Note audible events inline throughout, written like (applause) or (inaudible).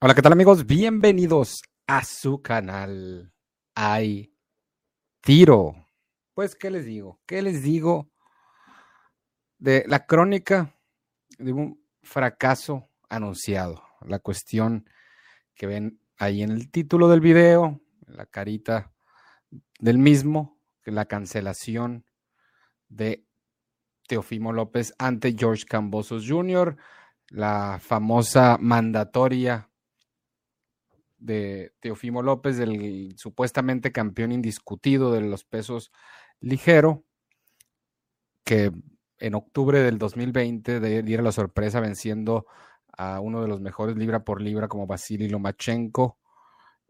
Hola, ¿qué tal amigos? Bienvenidos a su canal. Hay tiro. Pues, ¿qué les digo? ¿Qué les digo de la crónica de un fracaso anunciado? La cuestión que ven ahí en el título del video, la carita del mismo, que la cancelación de Teofimo López ante George Cambosos Jr., la famosa mandatoria de Teofimo López, del supuestamente campeón indiscutido de los pesos ligero, que en octubre del 2020 diera la sorpresa venciendo a uno de los mejores libra por libra como Vasily Lomachenko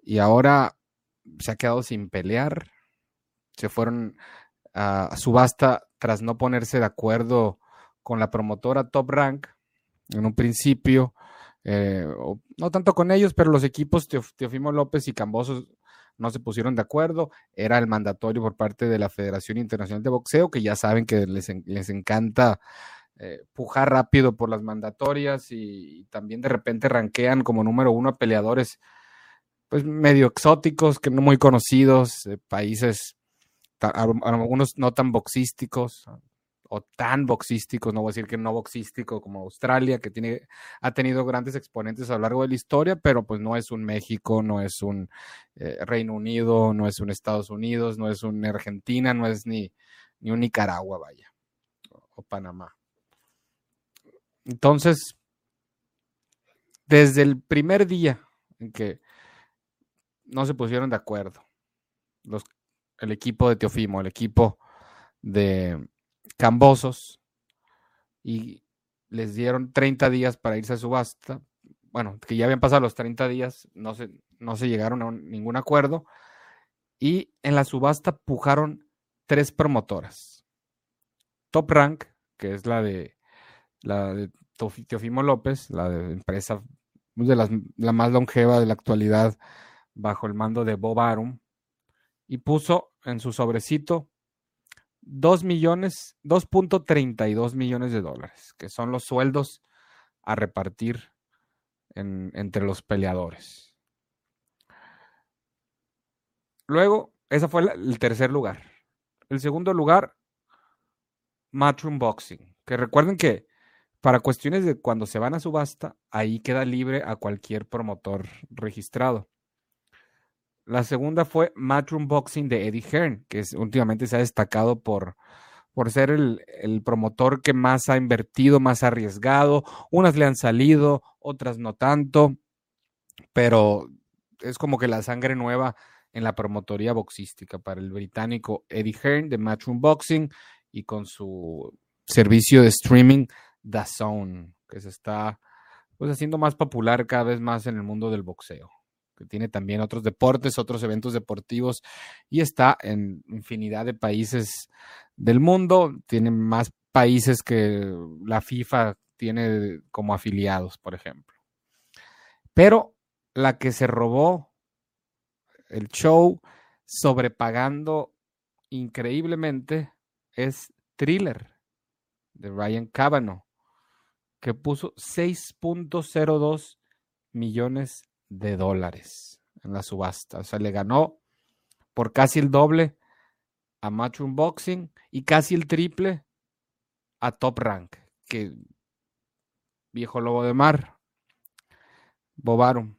y ahora se ha quedado sin pelear. Se fueron a subasta tras no ponerse de acuerdo con la promotora Top Rank en un principio. Eh, no tanto con ellos, pero los equipos Teofimo López y Cambosos no se pusieron de acuerdo. Era el mandatorio por parte de la Federación Internacional de Boxeo, que ya saben que les, les encanta eh, pujar rápido por las mandatorias y, también de repente ranquean como número uno a peleadores pues medio exóticos, que no muy conocidos, países algunos no tan boxísticos, o tan boxísticos, no voy a decir que no boxístico como Australia, que tiene, ha tenido grandes exponentes a lo largo de la historia, pero pues no es un México, no es un eh, Reino Unido, no es un Estados Unidos, no es un Argentina, no es ni, ni un Nicaragua, vaya, o, Panamá. Entonces, desde el primer día en que no se pusieron de acuerdo, los, el equipo de Teofimo, el equipo de Cambosos y les dieron 30 días para irse a subasta. Bueno, que ya habían pasado los 30 días, no se, no se llegaron a ningún acuerdo. Y en la subasta pujaron tres promotoras. Top Rank, que es la de la de Teofimo López, la de empresa de la más longeva de la actualidad bajo el mando de Bob Arum, y puso en su sobrecito 2 millones, 2.32 millones de dólares, que son los sueldos a repartir entre los peleadores. Luego, ese fue el tercer lugar. El segundo lugar, Matchroom Boxing, que recuerden que para cuestiones de cuando se van a subasta, ahí queda libre a cualquier promotor registrado. La segunda fue Matchroom Boxing de Eddie Hearn, que últimamente se ha destacado por, por ser el, promotor que más ha invertido, más arriesgado. Unas le han salido, otras no tanto, pero es como que la sangre nueva en la promotoría boxística para el británico Eddie Hearn de Matchroom Boxing y con su servicio de streaming The Zone, que se está pues, haciendo más popular cada vez más en el mundo del boxeo que tiene también otros deportes, otros eventos deportivos y está en infinidad de países del mundo. Tiene más países que la FIFA tiene como afiliados, por ejemplo. Pero la que se robó el show sobrepagando increíblemente es Thriller de Ryan Cavanaugh, que puso 6.02 millones de dólares en la subasta. O sea, le ganó por casi el doble a Matchroom Boxing y casi el triple a Top Rank, que viejo lobo de mar, Bobaron.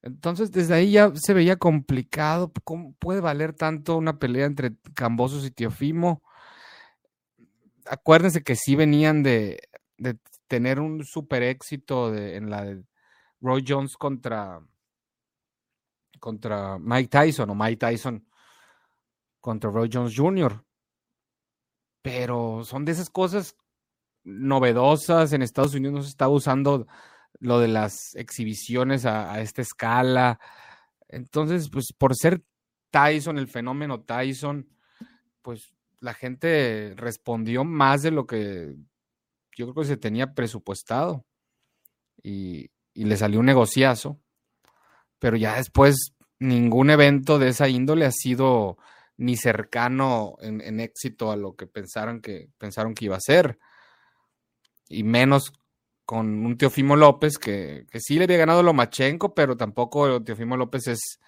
Entonces, desde ahí ya se veía complicado. ¿Cómo puede valer tanto una pelea entre Cambosos y Teofimo? Acuérdense que sí venían de, de tener un super éxito en la Roy Jones contra, contra Mike Tyson o Mike Tyson contra Roy Jones Jr. Pero son de esas cosas novedosas. En Estados Unidos no se está usando lo de las exhibiciones a, a esta escala. Entonces, pues por ser Tyson, el fenómeno Tyson, pues la gente respondió más de lo que yo creo que se tenía presupuestado. Y, y le salió un negociazo, pero ya después ningún evento de esa índole ha sido ni cercano en, éxito a lo que pensaron que pensaron que iba a ser y menos con un Teofimo López que, que sí le había ganado Lomachenko, pero tampoco Teofimo López es,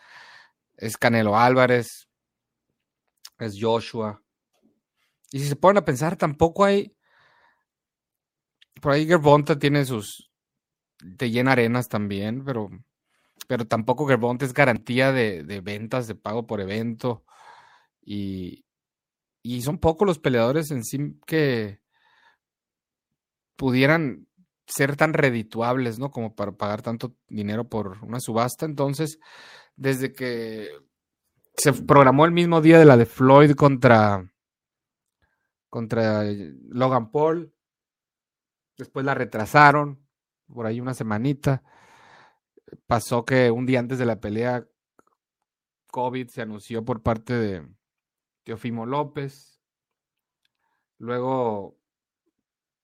es Canelo Álvarez, es Joshua. Y si se ponen a pensar, tampoco hay. Por ahí Gerbonta tiene sus. Te llena arenas también, pero. Pero tampoco Gerbonta es garantía de, de ventas, de pago por evento. Y, y son pocos los peleadores en sí que pudieran ser tan redituables, ¿no? Como para pagar tanto dinero por una subasta. Entonces, desde que se programó el mismo día de la de Floyd contra, contra Logan Paul, después la retrasaron por ahí una semanita. Pasó que un día antes de la pelea, COVID se anunció por parte de Teofimo López. Luego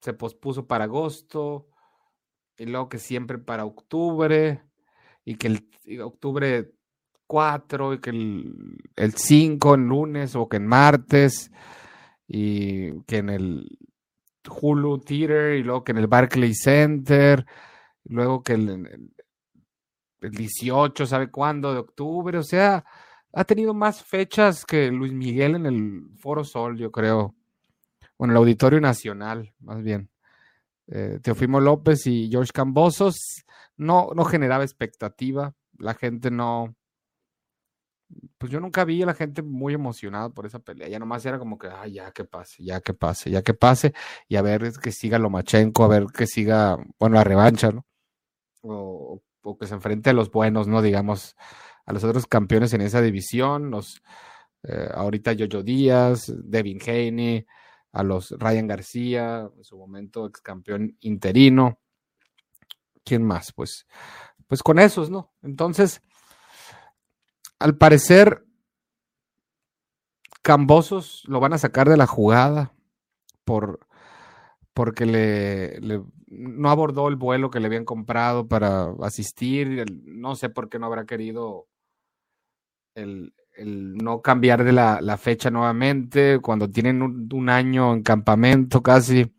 se pospuso para agosto y luego que siempre para octubre y que el octubre 4 y que el, 5 en lunes o que en martes y que en el Hulu Theater y luego que en el Barclay Center, luego que el, el 18, ¿sabe cuándo? De octubre, o sea, ha tenido más fechas que Luis Miguel en el Foro Sol, yo creo. Bueno, el Auditorio Nacional, más bien. Eh, Teofimo López y George Cambosos no, no generaba expectativa. La gente no. Pues yo nunca vi a la gente muy emocionada por esa pelea. Ya nomás era como que, ay, ya que pase, ya que pase, ya que pase. Y a ver que siga Lomachenko, a ver que siga, bueno, la revancha, ¿no? O, que se enfrente a los buenos, ¿no? Digamos, a los otros campeones en esa división, los eh, ahorita Díaz, Devin Haney, a los Ryan García, en su momento ex campeón interino. ¿Quién más? Pues, pues con esos, ¿no? Entonces, al parecer, Cambosos lo van a sacar de la jugada por porque le, no abordó el vuelo que le habían comprado para asistir. No sé por qué no habrá querido el, no cambiar de la, fecha nuevamente, cuando tienen un, año en campamento casi.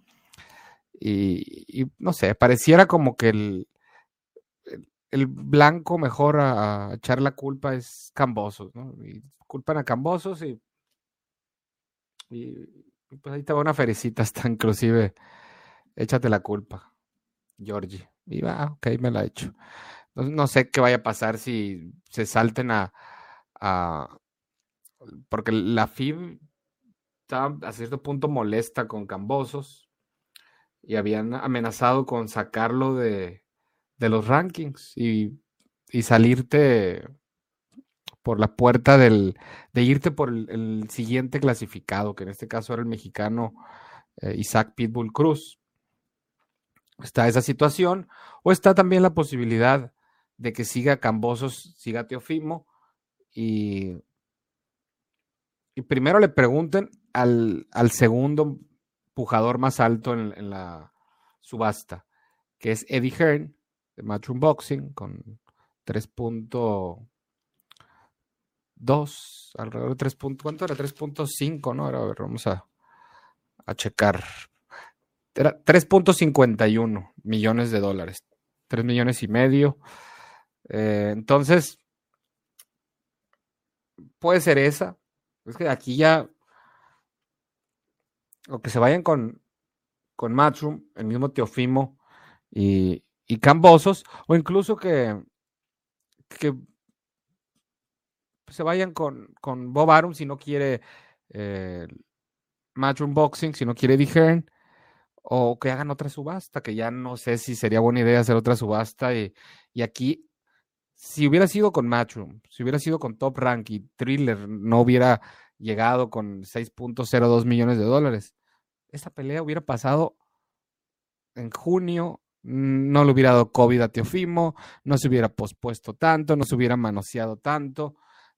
Y, no sé, pareciera como que el, el, blanco mejor a, echar la culpa es Cambosos, ¿no? Y culpan a Cambosos y, y, pues ahí te va una ferecita (laughs) hasta inclusive, échate la culpa, Georgie. Y va, ok, me la he hecho. no sé qué vaya a pasar si se salten a, porque la FIB estaba a cierto punto molesta con Cambosos y habían amenazado con sacarlo de, los rankings y, salirte por la puerta del, de irte por el, siguiente clasificado, que en este caso era el mexicano eh, Isaac Pitbull Cruz. Está esa situación, o está también la posibilidad de que siga Cambosos, siga Teofimo, y, y primero le pregunten al, segundo pujador más alto en, la subasta, que es Eddie Hearn, de Matchroom Boxing, con 3.2, alrededor de 3. ¿Cuánto era? 3.5, ¿no? Ahora, a ver, vamos a, a checar. Era 3.51 millones de dólares, 3 millones y medio. Eh, entonces, puede ser esa. Es que aquí ya. O que se vayan con, con Matchroom, el mismo Teofimo y, y Cambosos, o incluso que, que se vayan con, con Bob Arum si no quiere eh, Matchroom Boxing, si no quiere Eddie o que hagan otra subasta, que ya no sé si sería buena idea hacer otra subasta. Y, y aquí si hubiera sido con Matchroom, si hubiera sido con Top Rank y Thriller, no hubiera llegado con 6.02 millones de dólares. Esta pelea hubiera pasado en junio, no le hubiera dado COVID a Teofimo, no se hubiera pospuesto tanto, no se hubiera manoseado tanto,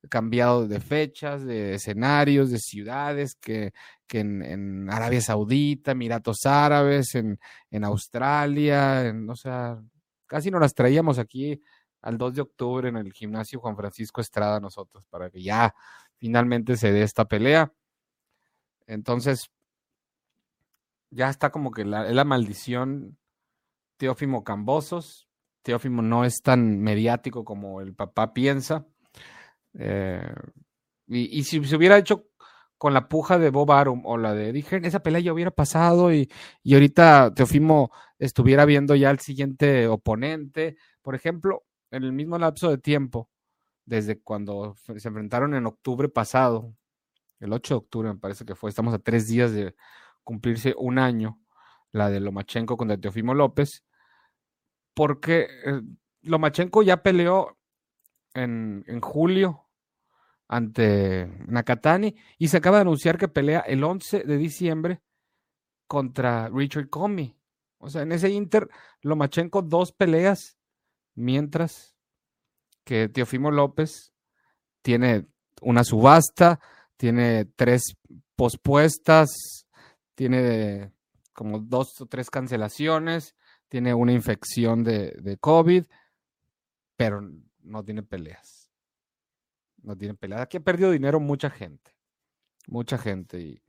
cambiado de fechas, de escenarios, de ciudades, que, que en, Arabia Saudita, Emiratos Árabes, en, en Australia, o sea, casi no las traíamos aquí al 2 de octubre en el gimnasio Juan Francisco Estrada nosotros, para que ya finalmente se dé esta pelea. Entonces, ya está como que la, la maldición Teófimo Cambosos. Teófimo no es tan mediático como el papá piensa. Eh, y, si se hubiera hecho con la puja de Bob Arum o la de dije, esa pelea ya hubiera pasado y, y ahorita Teofimo estuviera viendo ya el siguiente oponente. Por ejemplo, en el mismo lapso de tiempo, desde cuando se enfrentaron en octubre pasado, el 8 de octubre me parece que fue, estamos a tres días de cumplirse un año, la de Lomachenko contra Teofimo López, porque eh, Lomachenko ya peleó en, en julio ante Nakatani y se acaba de anunciar que pelea el 11 de diciembre contra Richard Comey. O sea, en ese Inter, Lomachenko dos peleas, mientras que Teofimo López tiene una subasta, tiene tres pospuestas, tiene como dos o tres cancelaciones, tiene una infección de, de COVID, pero no tiene peleas. No tiene peleas. Aquí ha perdido dinero mucha gente. Mucha gente. Y,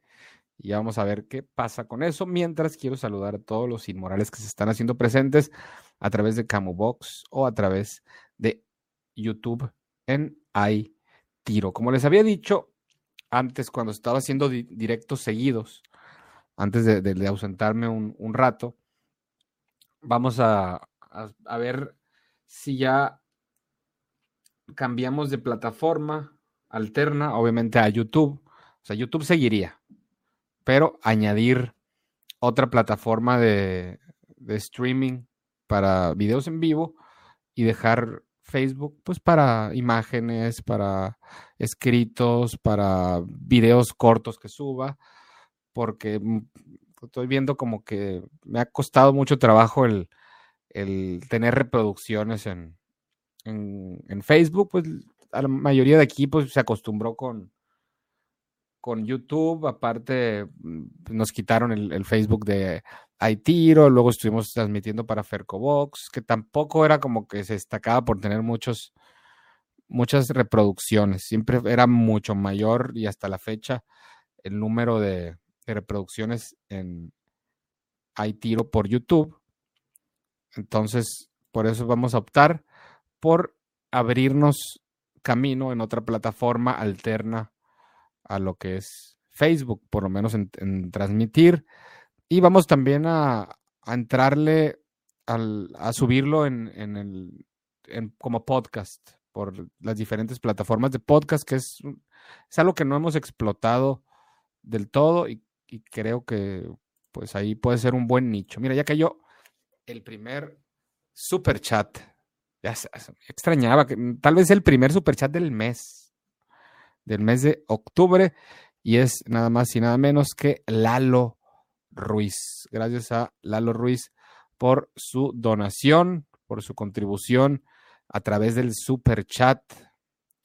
y vamos a ver qué pasa con eso. Mientras quiero saludar a todos los inmorales que se están haciendo presentes a través de Camubox o a través de YouTube en Hay Tiro. Como les había dicho antes, cuando estaba haciendo directos seguidos, antes de, ausentarme un, rato, vamos a, ver si ya cambiamos de plataforma alterna, obviamente a YouTube. O sea, YouTube seguiría, pero añadir otra plataforma de, de, streaming para videos en vivo y dejar Facebook pues para imágenes, para escritos, para videos cortos que suba, porque mm, estoy viendo como que me ha costado mucho trabajo el, el tener reproducciones en, en, Facebook, pues a la mayoría de aquí pues se acostumbró con, con YouTube, aparte mm, nos quitaron el, Facebook de Aitiro, luego estuvimos transmitiendo para Fercobox, que tampoco era como que se destacaba por tener muchos, muchas reproducciones, siempre era mucho mayor y hasta la fecha el número de, de reproducciones en Aitiro por YouTube. Entonces, por eso vamos a optar por abrirnos camino en otra plataforma alterna a lo que es Facebook, por lo menos en, transmitir. Y vamos también a, entrarle a subirlo en, el, como podcast por las diferentes plataformas de podcast, que es, es algo que no hemos explotado del todo y, y, creo que pues ahí puede ser un buen nicho. Mira, ya cayó el primer super chat ya extrañaba que mm, tal vez el primer superchat del mes, del mes de octubre, y es nada más y nada menos que Lalo Ruiz. Gracias a Lalo Ruiz por su donación, por su contribución a través del superchat.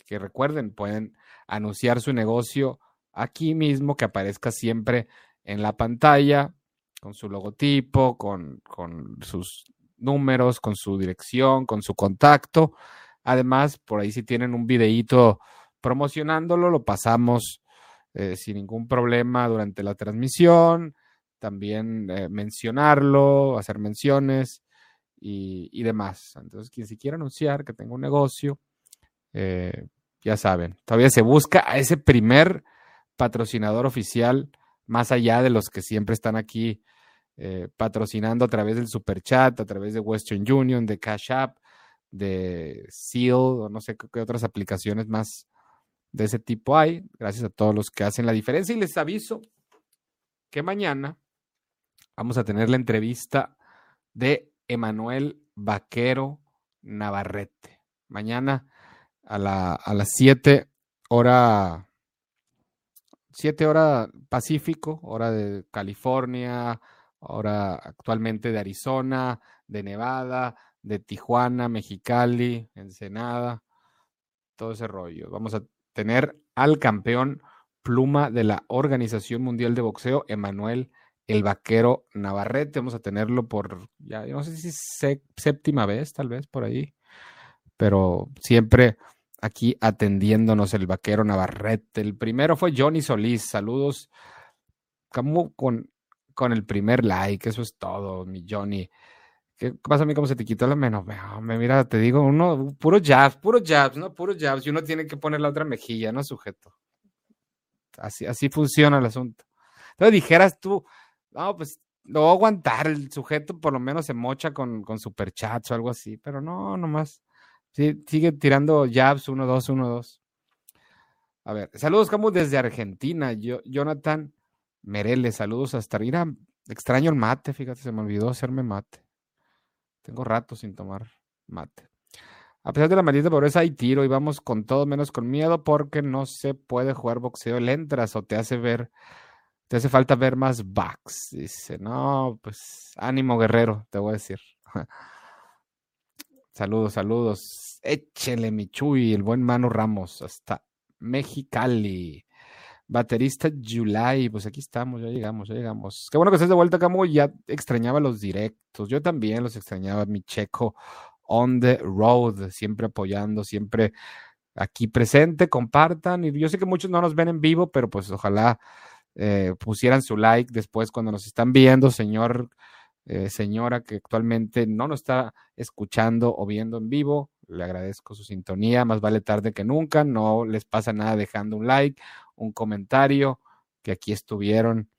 Que recuerden, pueden anunciar su negocio aquí mismo, que aparezca siempre en la pantalla, con su logotipo, con, con sus números, con su dirección, con su contacto. Además, por ahí si tienen un videíto promocionándolo, lo pasamos eh, sin ningún problema durante la transmisión. También eh, mencionarlo, hacer menciones y, demás. Entonces, quien si quiere anunciar que tenga un negocio, eh, ya saben, todavía se busca a ese primer patrocinador oficial, más allá de los que siempre están aquí eh, patrocinando a través del Super Chat, a través de Western Union, de Cash App, de Seal, o no sé qué otras aplicaciones más de ese tipo hay. Gracias a todos los que hacen la diferencia. Y les aviso que mañana vamos a tener la entrevista de Emanuel Vaquero Navarrete. Mañana a, la, a las 7 hora 7 hora Pacífico, hora de California, ahora actualmente de Arizona, de Nevada, de Tijuana, Mexicali, Ensenada, todo ese rollo. Vamos a tener al campeón pluma de la Organización Mundial de Boxeo, Emanuel el Vaquero Navarrete. Vamos a tenerlo por, ya no sé si séptima vez, tal vez por ahí, pero siempre aquí atendiéndonos el Vaquero Navarrete. El primero fue Johnny Solís. Saludos. Como con con el primer like, eso es todo, mi Johnny. ¿Qué pasa a mí? ¿Cómo se te quitó la menos? Me mira, te digo, uno, puro jabs, puro jabs, ¿no? Puro jabs. Y uno tiene que poner la otra mejilla, ¿no? Sujeto. Así, así funciona el asunto. Entonces dijeras tú, no, pues lo voy a aguantar. El sujeto por lo menos se mocha con, con superchats o algo así, pero no, nomás. Sí, sigue tirando jabs, uno, dos, uno, dos. A ver, saludos, Camus, desde Argentina. Yo, Jonathan Mereles, saludos hasta. Mira, extraño el mate, fíjate, se me olvidó hacerme mate. Tengo rato sin tomar mate. A pesar de la maldita pobreza hay tiro y vamos con todo menos con miedo porque no se puede jugar boxeo. Le entras o te hace ver, te hace falta ver más backs. Dice, no, pues ánimo guerrero, te voy a decir. (laughs) saludos, saludos. Échele mi chuy, el buen Manu Ramos, hasta Mexicali. Baterista July, pues aquí estamos, ya llegamos, ya llegamos. Qué bueno que estés de vuelta, Camo. Ya extrañaba los directos. Yo también los extrañaba, mi checo on the road, siempre apoyando, siempre aquí presente, compartan. Y yo sé que muchos no nos ven en vivo, pero pues ojalá eh, pusieran su like después cuando nos están viendo, señor, eh, señora que actualmente no nos está escuchando o viendo en vivo. Le agradezco su sintonía, más vale tarde que nunca. No les pasa nada dejando un like un comentario, que aquí estuvieron.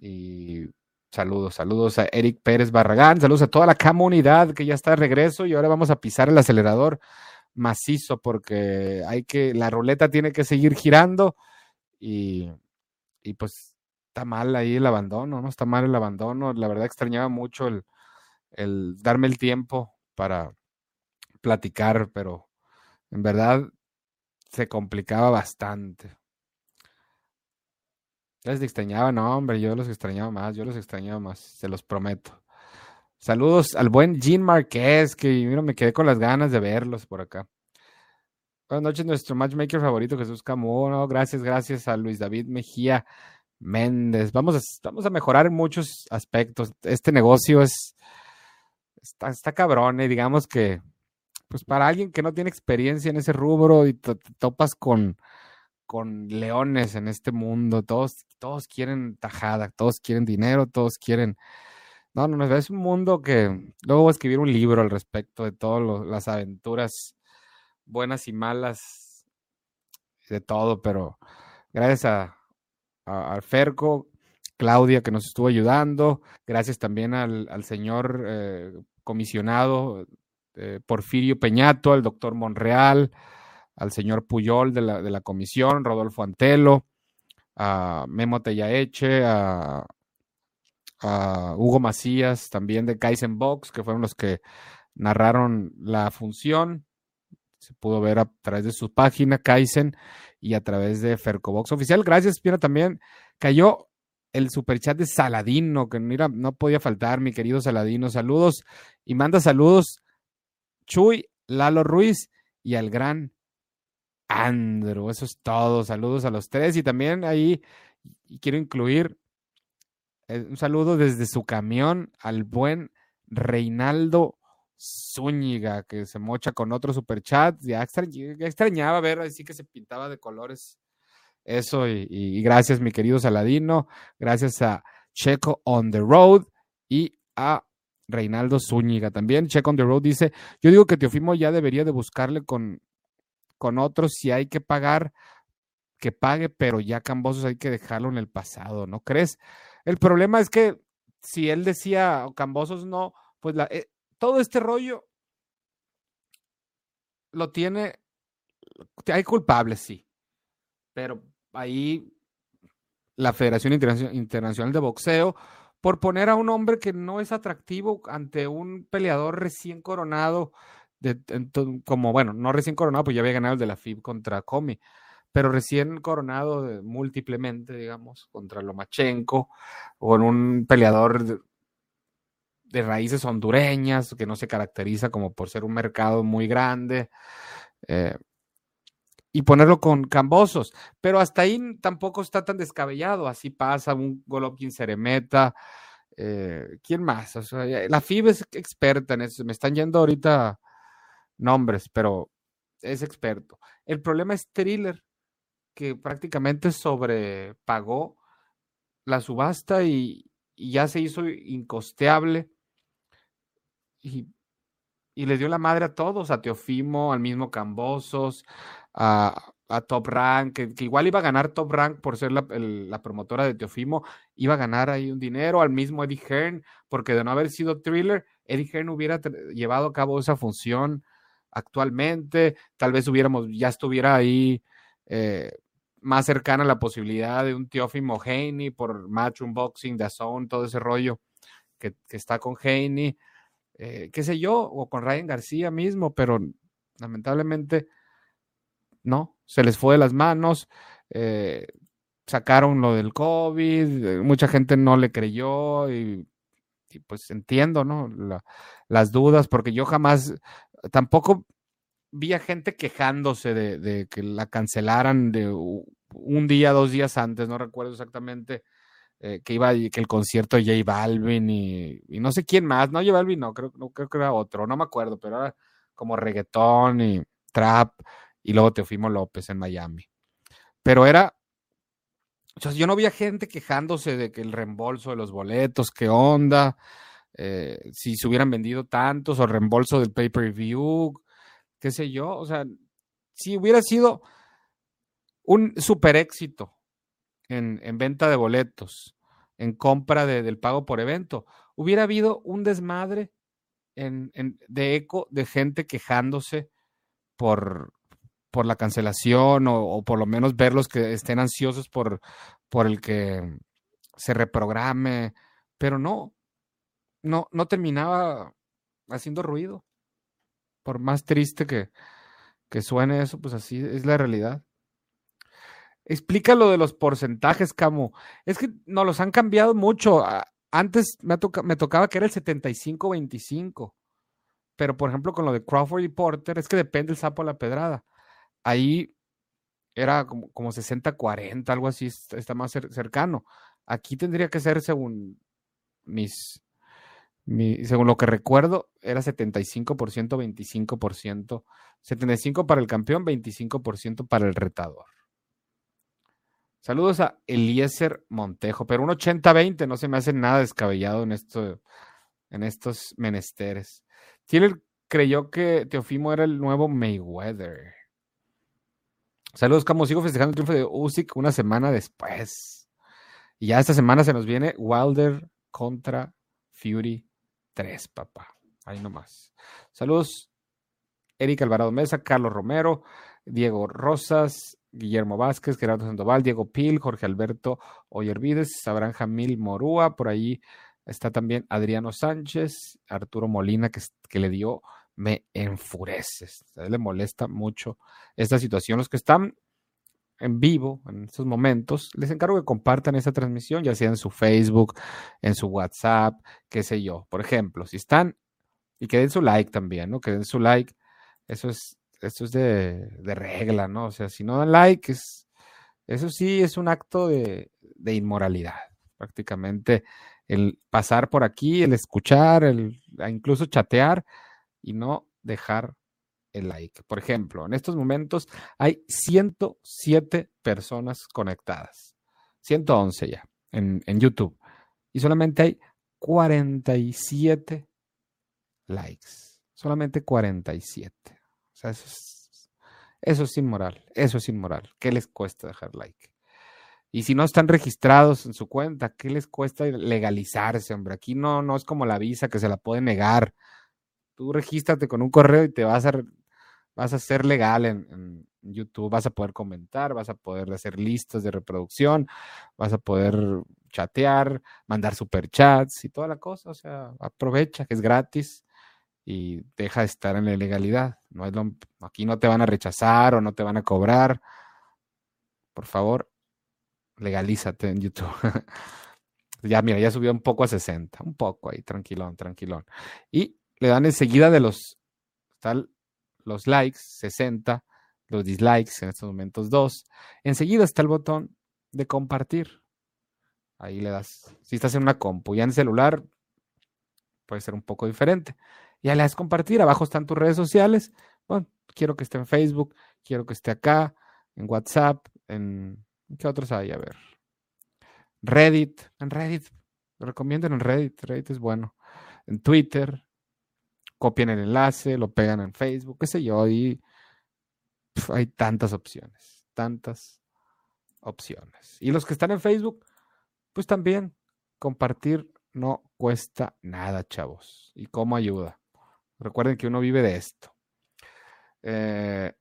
Y saludos, saludos a Eric Pérez Barragán, saludos a toda la comunidad que ya está de regreso y ahora vamos a pisar el acelerador macizo porque hay que, la ruleta tiene que seguir girando y, y pues está mal ahí el abandono, ¿no? Está mal el abandono. La verdad extrañaba mucho el, el darme el tiempo para platicar, pero en verdad se complicaba bastante. Les extrañaba, no, hombre, yo los extrañaba más, yo los extrañaba más, se los prometo. Saludos al buen Jean Marquez, que mira, me quedé con las ganas de verlos por acá. Buenas noches, nuestro matchmaker favorito, Jesús Camuno. Gracias, gracias a Luis David Mejía Méndez. Vamos a, vamos a mejorar en muchos aspectos. Este negocio es está, cabrón, y eh, digamos que, pues para alguien que no tiene experiencia en ese rubro y te topas con con leones en este mundo, todos, todos quieren tajada, todos quieren dinero, todos quieren... No, no, no, es un mundo que luego voy a escribir un libro al respecto de todas las aventuras buenas y malas, de todo, pero gracias a, a, Ferco, Claudia que nos estuvo ayudando, gracias también al, señor eh, comisionado eh, Porfirio Peñato, al doctor Monreal, al señor Puyol de la, de la comisión, Rodolfo Antelo, a Memo Tellaeche, a, a Hugo Macías, también de Kaizen Box, que fueron los que narraron la función. Se pudo ver a través de su página, Kaizen, y a través de Fercobox Oficial. Gracias, Pina, también cayó el superchat de Saladino, que mira, no podía faltar, mi querido Saladino. Saludos y manda saludos Chuy, Lalo Ruiz y al gran Andrew. Eso es todo. Saludos a los tres. Y también ahí quiero incluir eh, un saludo desde su camión al buen Reinaldo Zúñiga, que se mocha con otro superchat. Ya, ya extrañaba ver así que se pintaba de colores eso. Y, y, gracias, mi querido Saladino. Gracias a Checo on the Road y a Reinaldo Zúñiga también. Checo on the Road dice: Yo digo que Teofimo ya debería de buscarle con con otros si hay que pagar, que pague, pero ya Cambosos hay que dejarlo en el pasado, ¿no crees? El problema es que si él decía Cambosos no, pues la, eh, todo este rollo lo tiene, hay culpables, sí, pero ahí la Federación Internacional de Boxeo, por poner a un hombre que no es atractivo ante un peleador recién coronado, como bueno, no recién coronado, pues ya había ganado el de la FIB contra Comi, pero recién coronado múltiplemente, digamos, contra Lomachenko, en un peleador de, raíces hondureñas, que no se caracteriza como por ser un mercado muy grande, eh, y ponerlo con Cambosos, pero hasta ahí tampoco está tan descabellado, así pasa un Golovkin Ceremeta, eh, ¿quién más? la FIB es experta en eso, me están yendo ahorita nombres, pero es experto. El problema es Thriller, que prácticamente sobrepagó la subasta y, ya se hizo incosteable. Y, y le dio la madre a todos, a Teofimo, al mismo Cambosos, a, Top Rank, que, igual iba a ganar Top Rank por ser la, promotora de Teofimo, iba a ganar ahí un dinero, al mismo Eddie Hearn, porque de no haber sido thriller, Eddie Hearn hubiera llevado a cabo esa función actualmente, tal vez hubiéramos, ya estuviera ahí eh, más cercana a la posibilidad de un Teofimo Haney por Match Unboxing, Zone, todo ese rollo que, está con Haney, eh, qué sé yo, o con Ryan García mismo, pero lamentablemente no, se les fue de las manos, eh, sacaron lo del COVID, mucha gente no le creyó y, pues entiendo, ¿no? las dudas, porque yo jamás, tampoco vi a gente quejándose de, que la cancelaran de un día, dos días antes, no recuerdo exactamente, eh, que iba que el concierto de J Balvin y, no sé quién más, no J Balvin, no creo, creo que era otro, no me acuerdo, pero era como reggaetón y trap y luego Teofimo López en Miami. Pero era, yo no vi gente quejándose de que el reembolso de los boletos, qué onda, eh, si se hubieran vendido tantos o reembolso del pay-per-view, qué sé yo, o sea, si hubiera sido un super éxito en, venta de boletos, en compra del pago por evento, hubiera habido un desmadre de eco de gente quejándose por, por la cancelación o, por lo menos verlos que estén ansiosos por, por el que se reprograme, pero no, no, no terminaba haciendo ruido. Por más triste que, que suene eso, pues así es la realidad. Explica lo de los porcentajes, Camo. Es que no los han cambiado mucho. Antes me, tocaba que era el 75-25. Pero, por ejemplo, con lo de Crawford y Porter, es que depende el sapo a la pedrada. Ahí era como, como 60-40, algo así, está más cercano. Aquí tendría que ser según mis, según lo que recuerdo, era 75%, 25%. 75% para el campeón, 25% para el retador. Saludos a Eliezer Montejo, pero un 80-20 no se me hace nada descabellado en, esto, en estos menesteres. Tiller creyó que Teofimo era el nuevo Mayweather. Saludos, como sigo festejando el triunfo de Usyk una semana después. Y ya esta semana se nos viene Wilder contra Fury 3, papá. Ahí nomás. Saludos, Eric Alvarado Mesa, Carlos Romero, Diego Rosas, Guillermo Vázquez, Gerardo Sandoval, Diego Pil, Jorge Alberto Oyervides, Abraham Jamil Morúa, por ahí está también Adriano Sánchez, Arturo Molina, que, que le dio, me enfurece, a él le molesta mucho esta situación. Los que están en vivo en estos momentos, les encargo que compartan esta transmisión, ya sea en su Facebook, en su WhatsApp, qué sé yo. Por ejemplo, si están, y que den su like también, ¿no? Que den su like, eso es esto es de, regla, ¿no? O sea, si no dan like, eso sí es un acto de, inmoralidad. Prácticamente el pasar por aquí, el escuchar, el incluso chatear y no dejar el like. Por ejemplo, en estos momentos hay 107 personas conectadas, 111 ya en, en YouTube, y solamente hay 47 likes, solamente 47. Sea, eso es, inmoral, eso es inmoral. ¿Qué les cuesta dejar like? Y si no están registrados en su cuenta, ¿qué les cuesta legalizarse, hombre? Aquí no, no es como la visa que se la puede negar. Tú regístrate con un correo y te vas a, vas a ser legal en, en, YouTube, vas a poder comentar, vas a poder hacer listas de reproducción, vas a poder chatear, mandar superchats y toda la cosa. O sea, aprovecha que es gratis y deja de estar en la ilegalidad. No es aquí no te van a rechazar o no te van a cobrar. Por favor, legalízate en YouTube. (laughs) ya, mira, ya subió un poco a 60, un poco ahí, tranquilón, tranquilón. Y le dan enseguida de los, tal, los likes, 60, los dislikes, en estos momentos 2. Enseguida está el botón de compartir. Ahí le das. Si estás en una compu, ya en celular, puede ser un poco diferente ya le das compartir. Abajo están tus redes sociales. Bueno, quiero que esté en Facebook, quiero que esté acá, en WhatsApp, en. ¿Qué otros hay? A ver. Reddit. En Reddit. Lo recomiendo en Reddit. Reddit es bueno. En Twitter. copian el enlace, lo pegan en Facebook, qué sé yo, y hay tantas opciones, tantas opciones. Y los que están en Facebook, pues también compartir no cuesta nada, chavos. ¿Y cómo ayuda? Recuerden que uno vive de esto. Eh,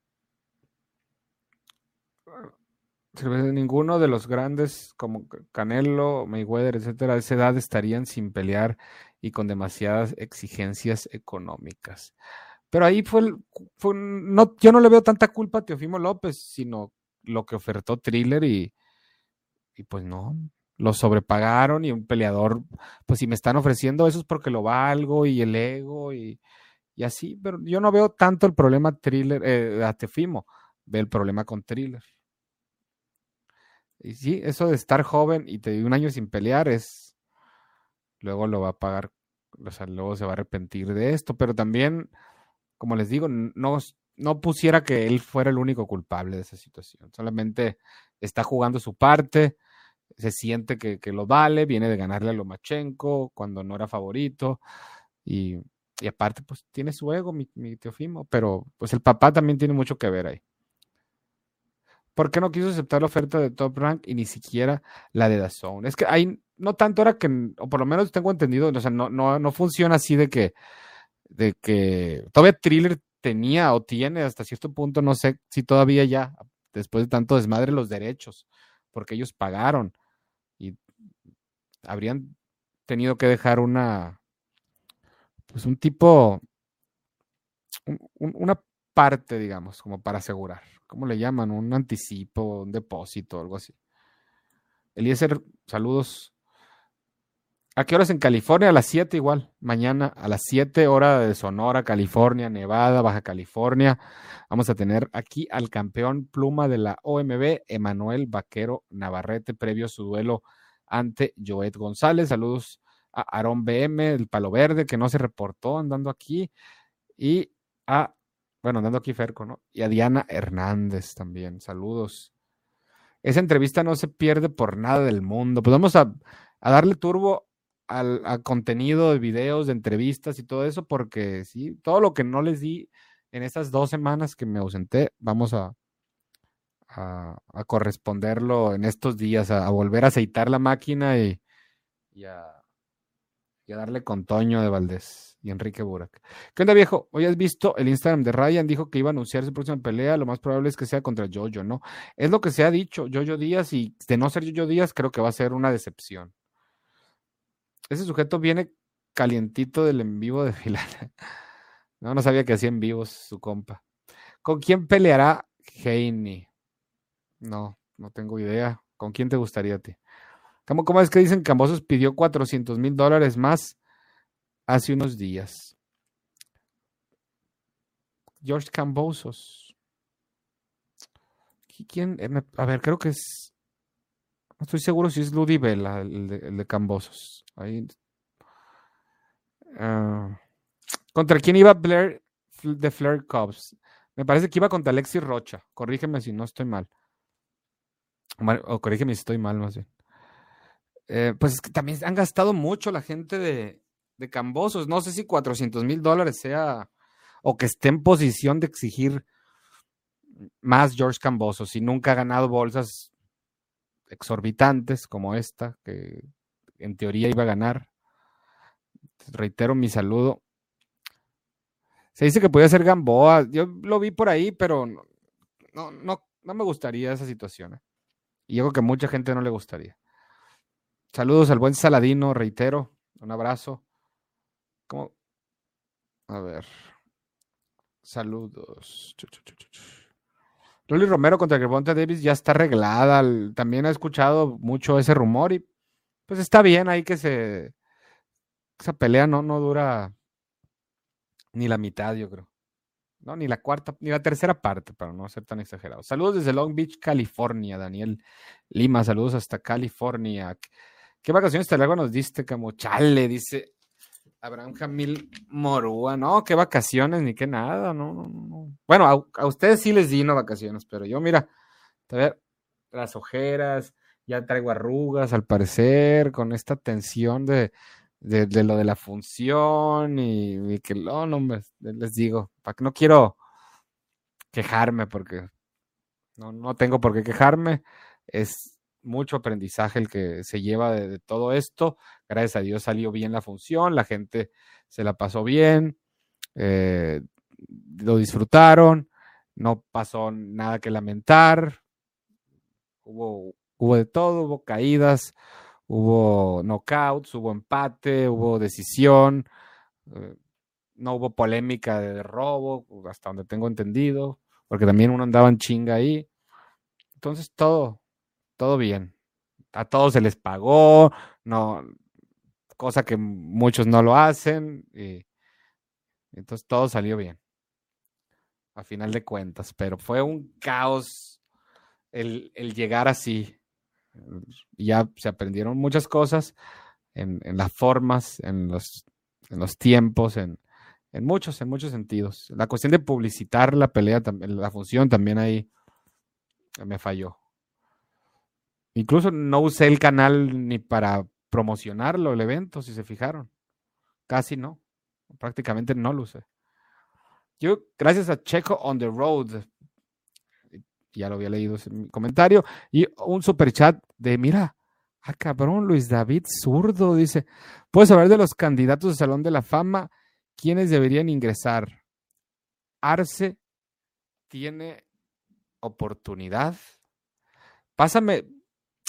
ninguno de los grandes como Canelo, Mayweather, etcétera, de esa edad estarían sin pelear y con demasiadas exigencias económicas. Pero ahí fue, fue no, yo no le veo tanta culpa a Teofimo López, sino lo que ofertó Thriller y, y pues no, lo sobrepagaron y un peleador, pues si me están ofreciendo eso es porque lo valgo y el ego y, y así, pero yo no veo tanto el problema Thriller, eh, a Teofimo, ve el problema con Thriller. Y sí, eso de estar joven y te un año sin pelear es, luego lo va a pagar, o sea, luego se va a arrepentir de esto, pero también, como les digo, no, no pusiera que él fuera el único culpable de esa situación, solamente está jugando su parte, se siente que, lo vale, viene de ganarle a Lomachenko cuando no era favorito y, y aparte pues tiene su ego mi, mi Teofimo, pero pues el papá también tiene mucho que ver ahí. ¿Por qué no quiso aceptar la oferta de Top Rank y ni siquiera la de Dazón? Es que hay, no tanto ahora que, o por lo menos tengo entendido, o sea, no, no, no funciona así de que, de que todavía Thriller tenía o tiene hasta cierto punto, no sé si todavía ya, después de tanto desmadre, los derechos, porque ellos pagaron y habrían tenido que dejar una, pues un tipo, una parte, digamos, como para asegurar. ¿cómo le llaman? Un anticipo, un depósito, algo así. Eliezer, saludos. ¿A qué horas en California? A las 7 igual. Mañana a las 7 hora de Sonora, California, Nevada, Baja California. Vamos a tener aquí al campeón pluma de la OMB, Emanuel Vaquero Navarrete, previo a su duelo ante Joet González. Saludos a Aarón BM, el Palo Verde, que no se reportó andando aquí. Y a bueno, andando aquí Ferco, ¿no? Y a Diana Hernández también. Saludos. Esa entrevista no se pierde por nada del mundo. Pues vamos a, darle turbo al, contenido de videos, de entrevistas y todo eso, porque sí, todo lo que no les di en estas dos semanas que me ausenté, vamos a, a, corresponderlo en estos días, a, volver a aceitar la máquina y, y a y a darle con Toño de Valdés y Enrique Burak. ¿Qué onda, viejo? Hoy has visto el Instagram de Ryan, dijo que iba a anunciar su próxima pelea, lo más probable es que sea contra Jojo, ¿no? Es lo que se ha dicho, Jojo Díaz, y de no ser Jojo Díaz, creo que va a ser una decepción. Ese sujeto viene calientito del en vivo de (laughs) Filana. No, no sabía que hacía en vivos su compa. ¿Con quién peleará Heine? No, no tengo idea. ¿Con quién te gustaría a ti? ¿Cómo, es que dicen que Cambosos pidió 400 mil dólares más hace unos días? George Cambosos. ¿Quién? Eh, a ver, creo que es. No estoy seguro si es Ludi Vela, el de, Cambosos. Ah, ¿Contra quién iba Blair de Flair Cubs? Me parece que iba contra Alexis Rocha. Corrígeme si no estoy mal. O corrígeme si estoy mal, más bien. Eh, pues es que también han gastado mucho la gente de, de Cambosos. No sé si 400 mil dólares sea o que esté en posición de exigir más George Cambosos y nunca ha ganado bolsas exorbitantes como esta, que en teoría iba a ganar. Reitero mi saludo. Se dice que podía ser Gamboa. Yo lo vi por ahí, pero no, no, no, me gustaría esa situación. ¿eh? Y yo creo que mucha gente no le gustaría. Saludos al buen Saladino, reitero. Un abrazo. ¿Cómo? A ver. Saludos. Loli Romero contra Gervonta Davis ya está arreglada. También ha escuchado mucho ese rumor y pues está bien ahí que se. Esa pelea no, no dura ni la mitad, yo creo. No, ni la cuarta, ni la tercera parte, para no ser tan exagerado. Saludos desde Long Beach, California, Daniel Lima. Saludos hasta California. ¿Qué vacaciones te largo nos diste, como chale? Dice Abraham Jamil Morúa. No, qué vacaciones, ni qué nada, no, no, no. Bueno, a, ustedes sí les di no vacaciones, pero yo, mira, a ver, las ojeras, ya traigo arrugas al parecer, con esta tensión de, de, lo de la función y, que no, no, les digo, para no quiero quejarme porque no, no tengo por qué quejarme. Es mucho aprendizaje el que se lleva de, todo esto. Gracias a Dios salió bien la función, la gente se la pasó bien, eh, lo disfrutaron, no pasó nada que lamentar, hubo, hubo de todo, hubo caídas, hubo knockouts, hubo empate, hubo decisión, eh, no hubo polémica de robo, hasta donde tengo entendido, porque también uno andaba en chinga ahí. Entonces todo, todo bien. A todos se les pagó, no, cosa que muchos no lo hacen, y entonces todo salió bien. A final de cuentas, pero fue un caos el, el llegar así ya se aprendieron muchas cosas en, las formas, en los, en los tiempos, en, en, muchos, en muchos sentidos. La cuestión de publicitar la pelea, la función también ahí me falló. Incluso no usé el canal ni para promocionarlo, el evento, si se fijaron. Casi no. Prácticamente no lo usé. Yo, gracias a Checo on the Road, ya lo había leído ese comentario, y un super chat de, mira, ah, cabrón, Luis David Zurdo, dice, ¿puedes hablar de los candidatos al Salón de la Fama? ¿Quiénes deberían ingresar? Arce tiene oportunidad. Pásame,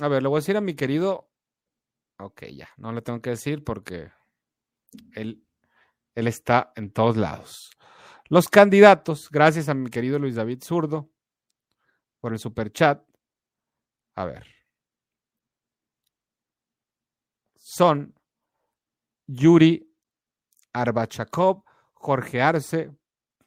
a ver, le voy a decir a mi querido, ok, ya, no le tengo que decir porque él, él está en todos lados. Los candidatos, gracias a mi querido Luis David Zurdo, por el super chat. A ver. Son Yuri Arbachakov, Jorge Arce,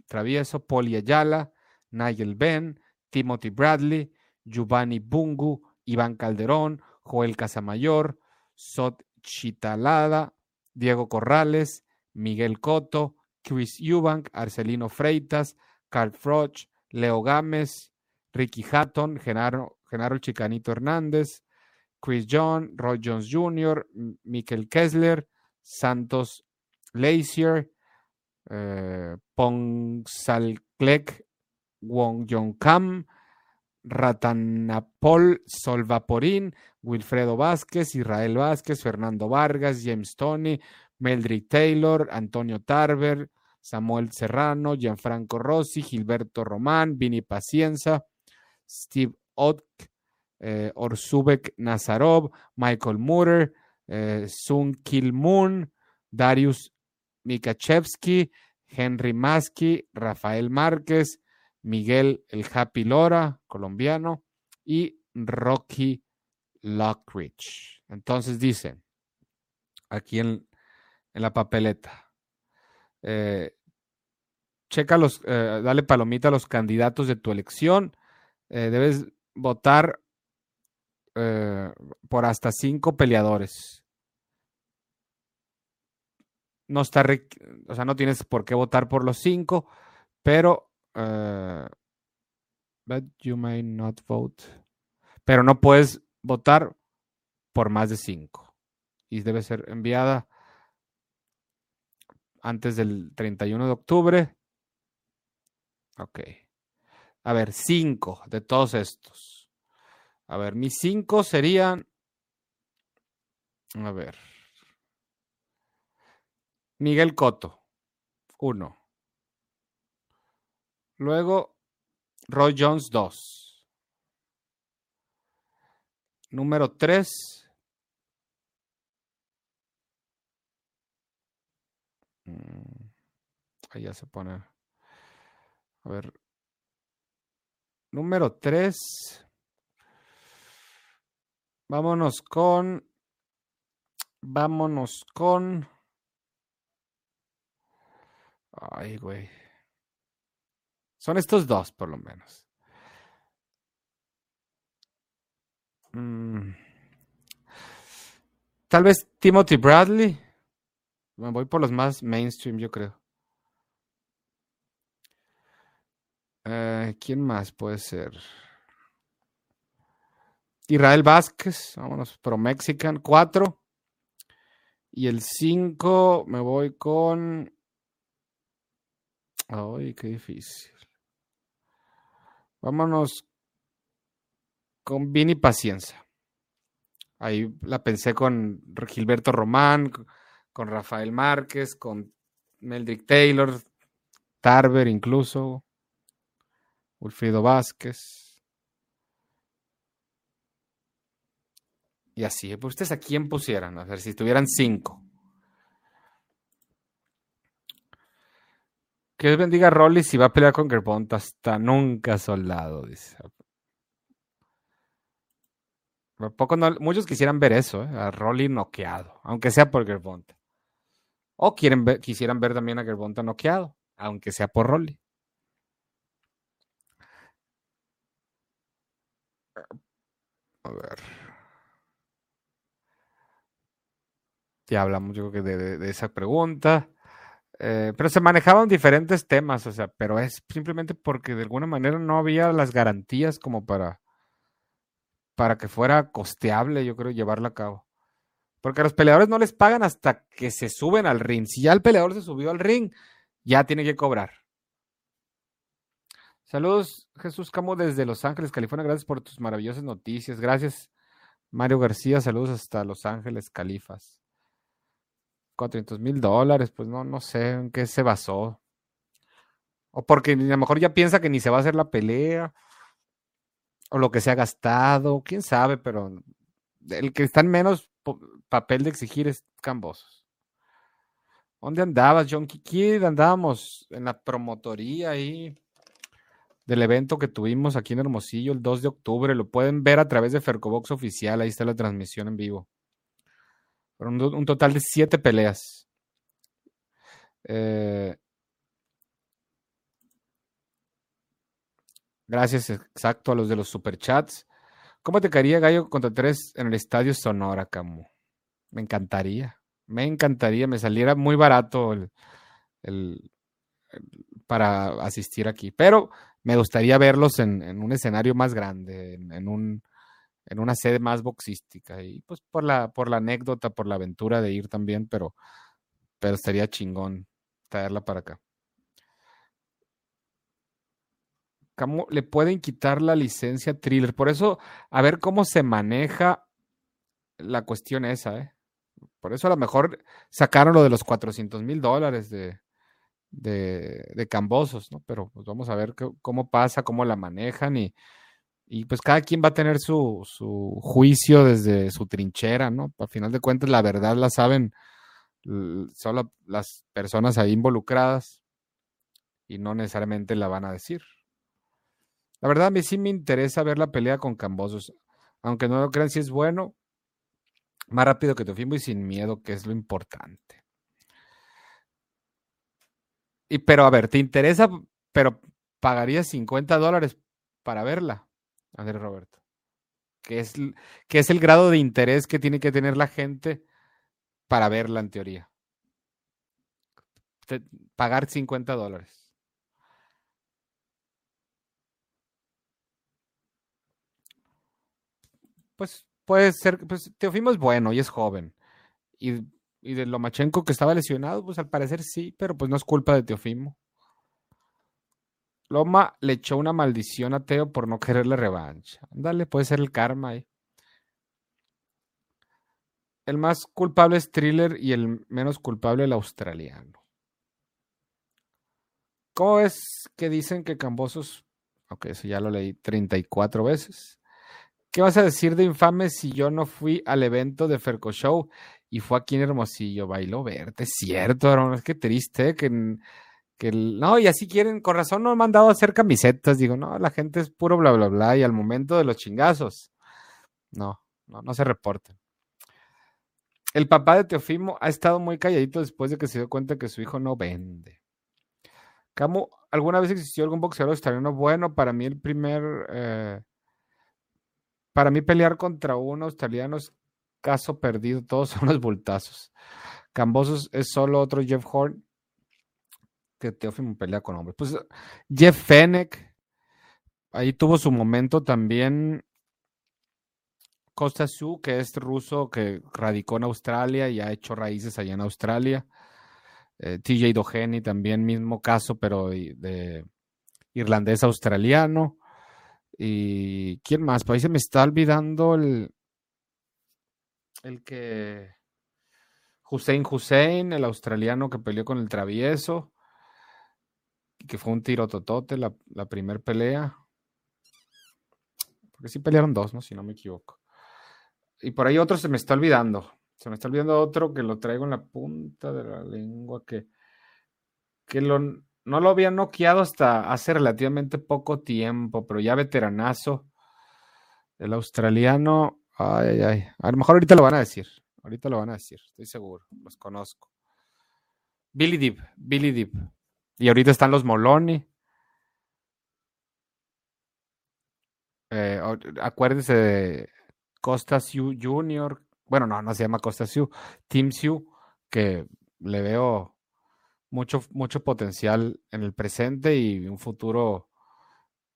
Travieso, Poli Ayala, Nigel Ben, Timothy Bradley, Giovanni Bungu, Iván Calderón, Joel Casamayor, Sot Chitalada, Diego Corrales, Miguel Coto, Chris Eubank, Arcelino Freitas, Carl Froch, Leo Gámez, Ricky Hatton, Genaro, Genaro Chicanito Hernández, Chris John, Roy Jones Jr., Mikel Kessler, Santos Lazier, eh, Pongsalklek, Wong Jong Kam, Ratanapol Solvaporín, Wilfredo Vázquez, Israel Vázquez, Fernando Vargas, James Tony, Meldrick Taylor, Antonio Tarver, Samuel Serrano, Gianfranco Rossi, Gilberto Román, Vini Pacienza, Steve Ott, eh, Orsubek Nazarov, Michael Mutter, eh, Sun Kil Moon, Darius Mikachevsky, Henry Maski, Rafael Márquez, Miguel El Happy Lora, colombiano, y Rocky Lockridge. Entonces dice, aquí en, la papeleta, eh, checa los, dale palomita a los candidatos de tu elección eh, debes votar eh, por hasta cinco peleadores. No está, o sea, no tienes por qué votar por los cinco, pero uh, but you may not vote. Pero no puedes votar por más de cinco. Y debe ser enviada antes del 31 de octubre. Ok. A ver, cinco de todos estos. A ver, mis cinco serían. A ver. Miguel Coto, uno. Luego, Roy Jones, dos. Número tres. Mm, ahí ya se pone. A ver, Número 3. Vámonos con. Vámonos con. Ay, güey. Son estos dos, por lo menos. Mm. Tal vez Timothy Bradley. Me voy por los más mainstream, yo creo. Eh, ¿Quién más puede ser? Israel Vázquez, vámonos, Pro Mexican, cuatro. Y el 5 me voy con. Ay, qué difícil. Vámonos con Vini Paciencia. Ahí la pensé con Gilberto Román, con Rafael Márquez, con Meldrick Taylor, Tarver incluso, Ulfrido Vázquez. Y así, pues ustedes a quién pusieran, a ver si tuvieran cinco. Que Dios bendiga a Rolly si va a pelear con Gervonta hasta nunca soldado, dice. Poco muchos quisieran ver eso, ¿eh? a Rolly noqueado, aunque sea por Gervonta. O quieren quisieran ver también a Gervonta noqueado, aunque sea por Rolly. A ver. Ya hablamos, yo creo que de, esa pregunta. Eh, pero se manejaban diferentes temas, o sea, pero es simplemente porque de alguna manera no había las garantías como para para que fuera costeable, yo creo, llevarla a cabo. Porque a los peleadores no les pagan hasta que se suben al ring. Si ya el peleador se subió al ring, ya tiene que cobrar. Saludos, Jesús Camo, desde Los Ángeles, California. Gracias por tus maravillosas noticias. Gracias, Mario García. Saludos hasta Los Ángeles, Califas. 400 mil dólares, pues no, no sé en qué se basó. O porque a lo mejor ya piensa que ni se va a hacer la pelea o lo que se ha gastado, quién sabe, pero el que está en menos papel de exigir es Cambosos. ¿Dónde andabas, John Kid? Andábamos en la promotoría ahí del evento que tuvimos aquí en Hermosillo el 2 de octubre. Lo pueden ver a través de Fercobox Oficial. Ahí está la transmisión en vivo. Un, total de siete peleas. Eh, Gracias, exacto, a los de los superchats. ¿Cómo te caería Gallo contra tres en el estadio Sonora, Camu? Me encantaría, me encantaría, me saliera muy barato el, para asistir aquí, pero me gustaría verlos en, un escenario más grande, en, un, en una sede más boxística, y pues por la, por la anécdota, por la aventura de ir también, pero, pero estaría chingón traerla para acá. le pueden quitar la licencia thriller. Por eso, a ver cómo se maneja la cuestión esa, ¿eh? Por eso a lo mejor sacaron lo de los 400 mil dólares de, de, Cambosos, ¿no? Pero pues vamos a ver cómo pasa, cómo la manejan y, y pues cada quien va a tener su, su juicio desde su trinchera, ¿no? A final de cuentas, la verdad la saben solo las personas ahí involucradas y no necesariamente la van a decir. La verdad, a mí sí me interesa ver la pelea con Cambosos. Aunque no lo crean si es bueno, más rápido que Teofimo y sin miedo, que es lo importante. Y pero a ver, ¿te interesa, pero pagarías 50 dólares para verla? A ver, Roberto. ¿Qué es, ¿Qué es el grado de interés que tiene que tener la gente para verla en teoría? pagar 50 dólares. pues puede ser, pues Teofimo es bueno y es joven. Y, de Lomachenko que estaba lesionado, pues al parecer sí, pero pues no es culpa de Teofimo. Loma le echó una maldición a Teo por no quererle revancha. Ándale, puede ser el karma ahí. El más culpable es Thriller y el menos culpable el australiano. ¿Cómo es que dicen que Cambosos, ok, eso ya lo leí 34 veces, ¿Qué vas a decir de infame si yo no fui al evento de Ferco Show y fue aquí en Hermosillo? Bailó verte, es cierto, hermano, es que triste que, que no, y así quieren, con razón no han mandado a hacer camisetas, digo, no, la gente es puro bla, bla, bla, y al momento de los chingazos, no, no, no se reporten. El papá de Teofimo ha estado muy calladito después de que se dio cuenta que su hijo no vende. Camu, ¿alguna vez existió algún boxeador australiano bueno? Para mí el primer... Eh, para mí pelear contra un australiano es caso perdido, todos son los bultazos. Cambosos es solo otro Jeff Horn que Teófimo pelea con hombres. Pues Jeff Fennec, ahí tuvo su momento también Costa Su, que es ruso que radicó en Australia y ha hecho raíces allá en Australia. Eh, TJ Doheny también, mismo caso, pero de irlandés australiano. ¿Y quién más? Pues ahí se me está olvidando el, el que Hussein Hussein, el australiano que peleó con el travieso, que fue un tiro totote la, la primera pelea. Porque sí pelearon dos, ¿no? Si no me equivoco. Y por ahí otro se me está olvidando. Se me está olvidando otro que lo traigo en la punta de la lengua, que, que lo, no lo había noqueado hasta hace relativamente poco tiempo, pero ya veteranazo. El australiano, ay, ay, ay. A lo mejor ahorita lo van a decir. Ahorita lo van a decir, estoy seguro. Los conozco. Billy Deep, Billy Deep. Y ahorita están los Moloni. Eh, acuérdense de Costa Sioux Jr. Bueno, no, no se llama Costa Sioux. Team Sioux, que le veo mucho, mucho potencial en el presente y un futuro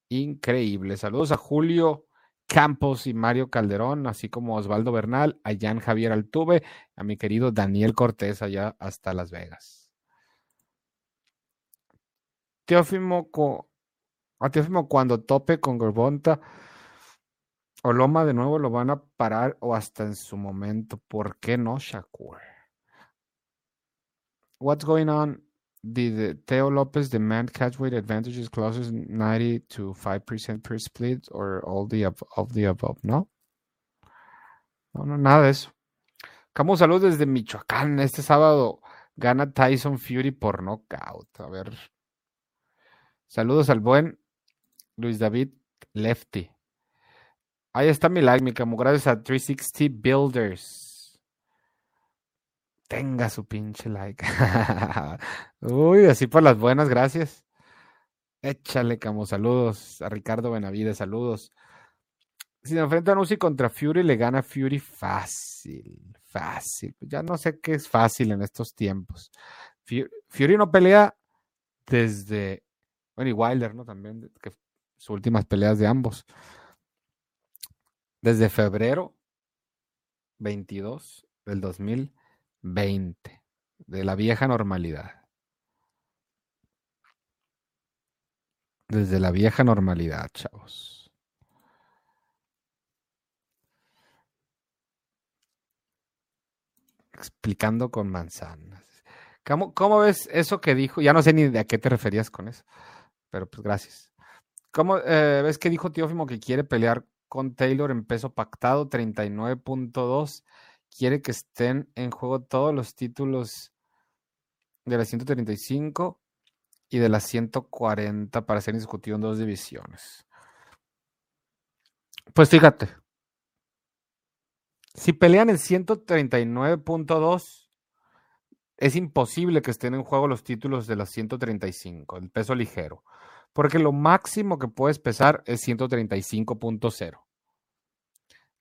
increíble. Saludos a Julio Campos y Mario Calderón, así como Osvaldo Bernal, a Jan Javier Altuve, a mi querido Daniel Cortés allá hasta Las Vegas. Teófimo, a Teófimo cuando tope con Gorbonta o Loma de nuevo lo van a parar o hasta en su momento. ¿Por qué no, Shakur? What's going on? Did Teo Lopez demand catch weight advantages clauses 90 to 5% per split or all the of, of the above? No. No, no, nada de eso. Camus, salud desde Michoacán. Este sábado gana Tyson Fury por knockout. A ver. Saludos al buen Luis David Lefty. Ahí está mi like, mi Camus. Gracias a 360 Builders tenga su pinche like. (laughs) Uy, así por las buenas, gracias. Échale, como saludos a Ricardo Benavides, saludos. Si se enfrentan Uzi contra Fury, le gana Fury fácil, fácil. Ya no sé qué es fácil en estos tiempos. Fury, no pelea desde, bueno, y Wilder, ¿no? También, que sus últimas peleas de ambos. Desde febrero 22 del 2000 20 de la vieja normalidad. Desde la vieja normalidad, chavos. Explicando con manzanas. ¿Cómo, ves eso que dijo? Ya no sé ni a qué te referías con eso, pero pues gracias. ¿Cómo eh, ves que dijo Teófimo que quiere pelear con Taylor en peso pactado 39.2 quiere que estén en juego todos los títulos de la 135 y de la 140 para ser discutido en dos divisiones. Pues fíjate, si pelean en 139.2, es imposible que estén en juego los títulos de la 135, el peso ligero, porque lo máximo que puedes pesar es 135.0.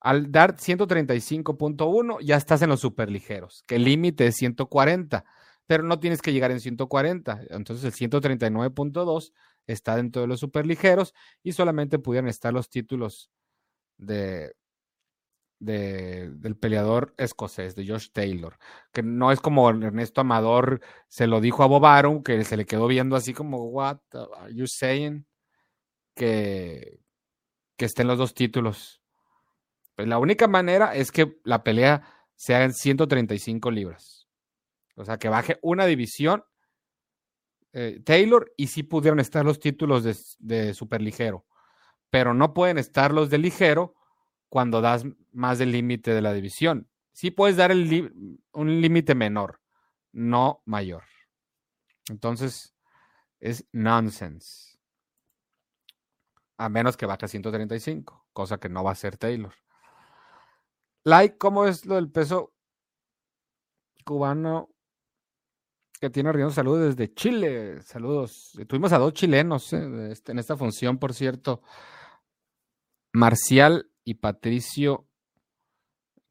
Al dar 135.1 ya estás en los superligeros, que el límite es 140, pero no tienes que llegar en 140. Entonces el 139.2 está dentro de los superligeros y solamente pudieran estar los títulos de, del peleador escocés, de Josh Taylor, que no es como Ernesto Amador se lo dijo a Bob que se le quedó viendo así como, what are you saying? Que, que estén los dos títulos pues la única manera es que la pelea sea en 135 libras. O sea, que baje una división eh, Taylor y sí pudieron estar los títulos de, de superligero, pero no pueden estar los de ligero cuando das más del límite de la división. Sí puedes dar un límite menor, no mayor. Entonces, es nonsense. A menos que baje a 135, cosa que no va a ser Taylor. Like, ¿cómo es lo del peso cubano que tiene arriba? Saludos desde Chile. Saludos. Tuvimos a dos chilenos eh, este, en esta función, por cierto. Marcial y Patricio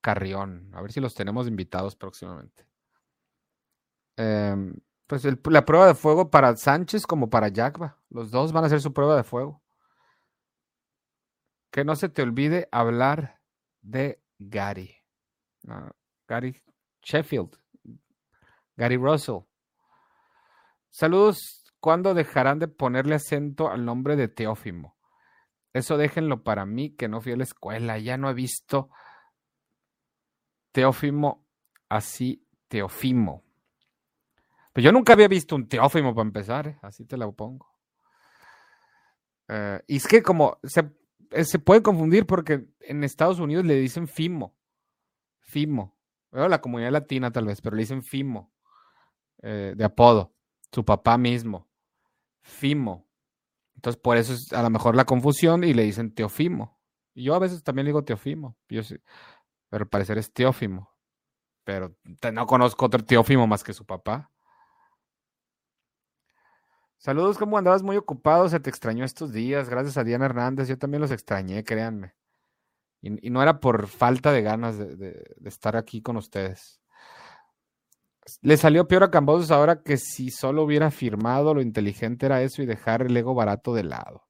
Carrión. A ver si los tenemos invitados próximamente. Em, pues la prueba de fuego para Sánchez como para Jacba. Los dos van a hacer su prueba de fuego. Que no se te olvide hablar de Gary. Gary Sheffield. Gary Russell. Saludos. ¿Cuándo dejarán de ponerle acento al nombre de Teófimo? Eso déjenlo para mí, que no fui a la escuela. Ya no he visto Teófimo así, Teofimo. Pero yo nunca había visto un Teófimo para empezar, ¿eh? así te lo pongo. Eh, y es que como se, eh, se, puede confundir porque en Estados Unidos le dicen Fimo. Fimo. Bueno, la comunidad latina tal vez, pero le dicen Fimo. De apodo. Su papá mismo. Fimo. Entonces por eso es a lo mejor la confusión y le dicen Teofimo. Yo a veces también digo Teofimo. Yo pero al parecer es Teófimo. Pero no conozco otro Teófimo más que su papá. Saludos, ¿cómo andabas? Muy ocupado, se te extrañó estos días. Gracias a Diana Hernández, yo también los extrañé, créanme. Y, no era por falta de ganas de, estar aquí con ustedes. Le salió peor a Cambosos ahora que si solo hubiera firmado, lo inteligente era eso y dejar el ego barato de lado.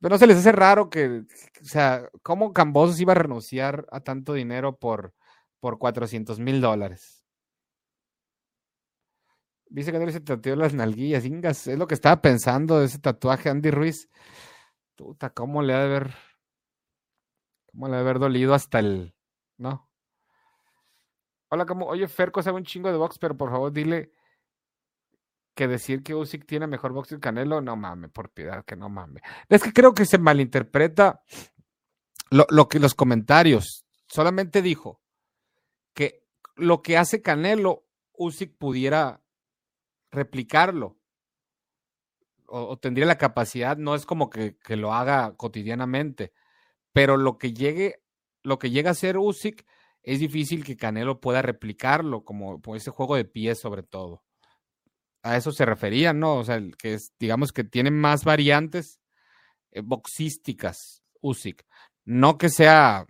Pero no se les hace raro que, o sea, ¿cómo Cambosos iba a renunciar a tanto dinero por, por 400 mil dólares? Dice que no se tatuó las nalguillas, Ingas. Es lo que estaba pensando de ese tatuaje, Andy Ruiz. Puta, ¿cómo le ha de haber. ¿Cómo le ha de haber dolido hasta el. ¿No? Hola, ¿cómo? Oye, Ferco sabe un chingo de box, pero por favor dile que decir que Usyk tiene mejor box que Canelo, no mames, por piedad, que no mames. Es que creo que se malinterpreta lo, lo que los comentarios. Solamente dijo que lo que hace Canelo, Usyk pudiera replicarlo. O, tendría la capacidad, no es como que, lo haga cotidianamente, pero lo que llegue, lo que llega a ser Usyk, es difícil que Canelo pueda replicarlo, como, ese juego de pies sobre todo. A eso se refería, ¿no? O sea, que es, digamos que tiene más variantes eh, boxísticas, Usyk. No que sea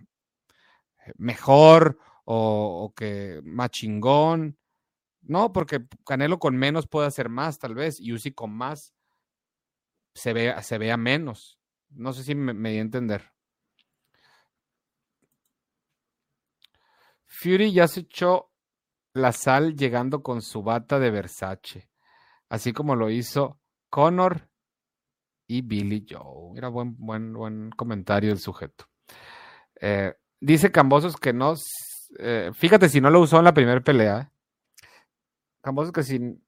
mejor o, que más chingón, no, porque Canelo con menos puede hacer más, tal vez, y Uzi con más se vea, se vea menos. No sé si me, me di a entender. Fury ya se echó la sal llegando con su bata de Versace, así como lo hizo Connor y Billy Joe. Era buen, buen, buen comentario el sujeto. Eh, dice Cambosos que no. Eh, fíjate si no lo usó en la primera pelea. Cambosos que, sin,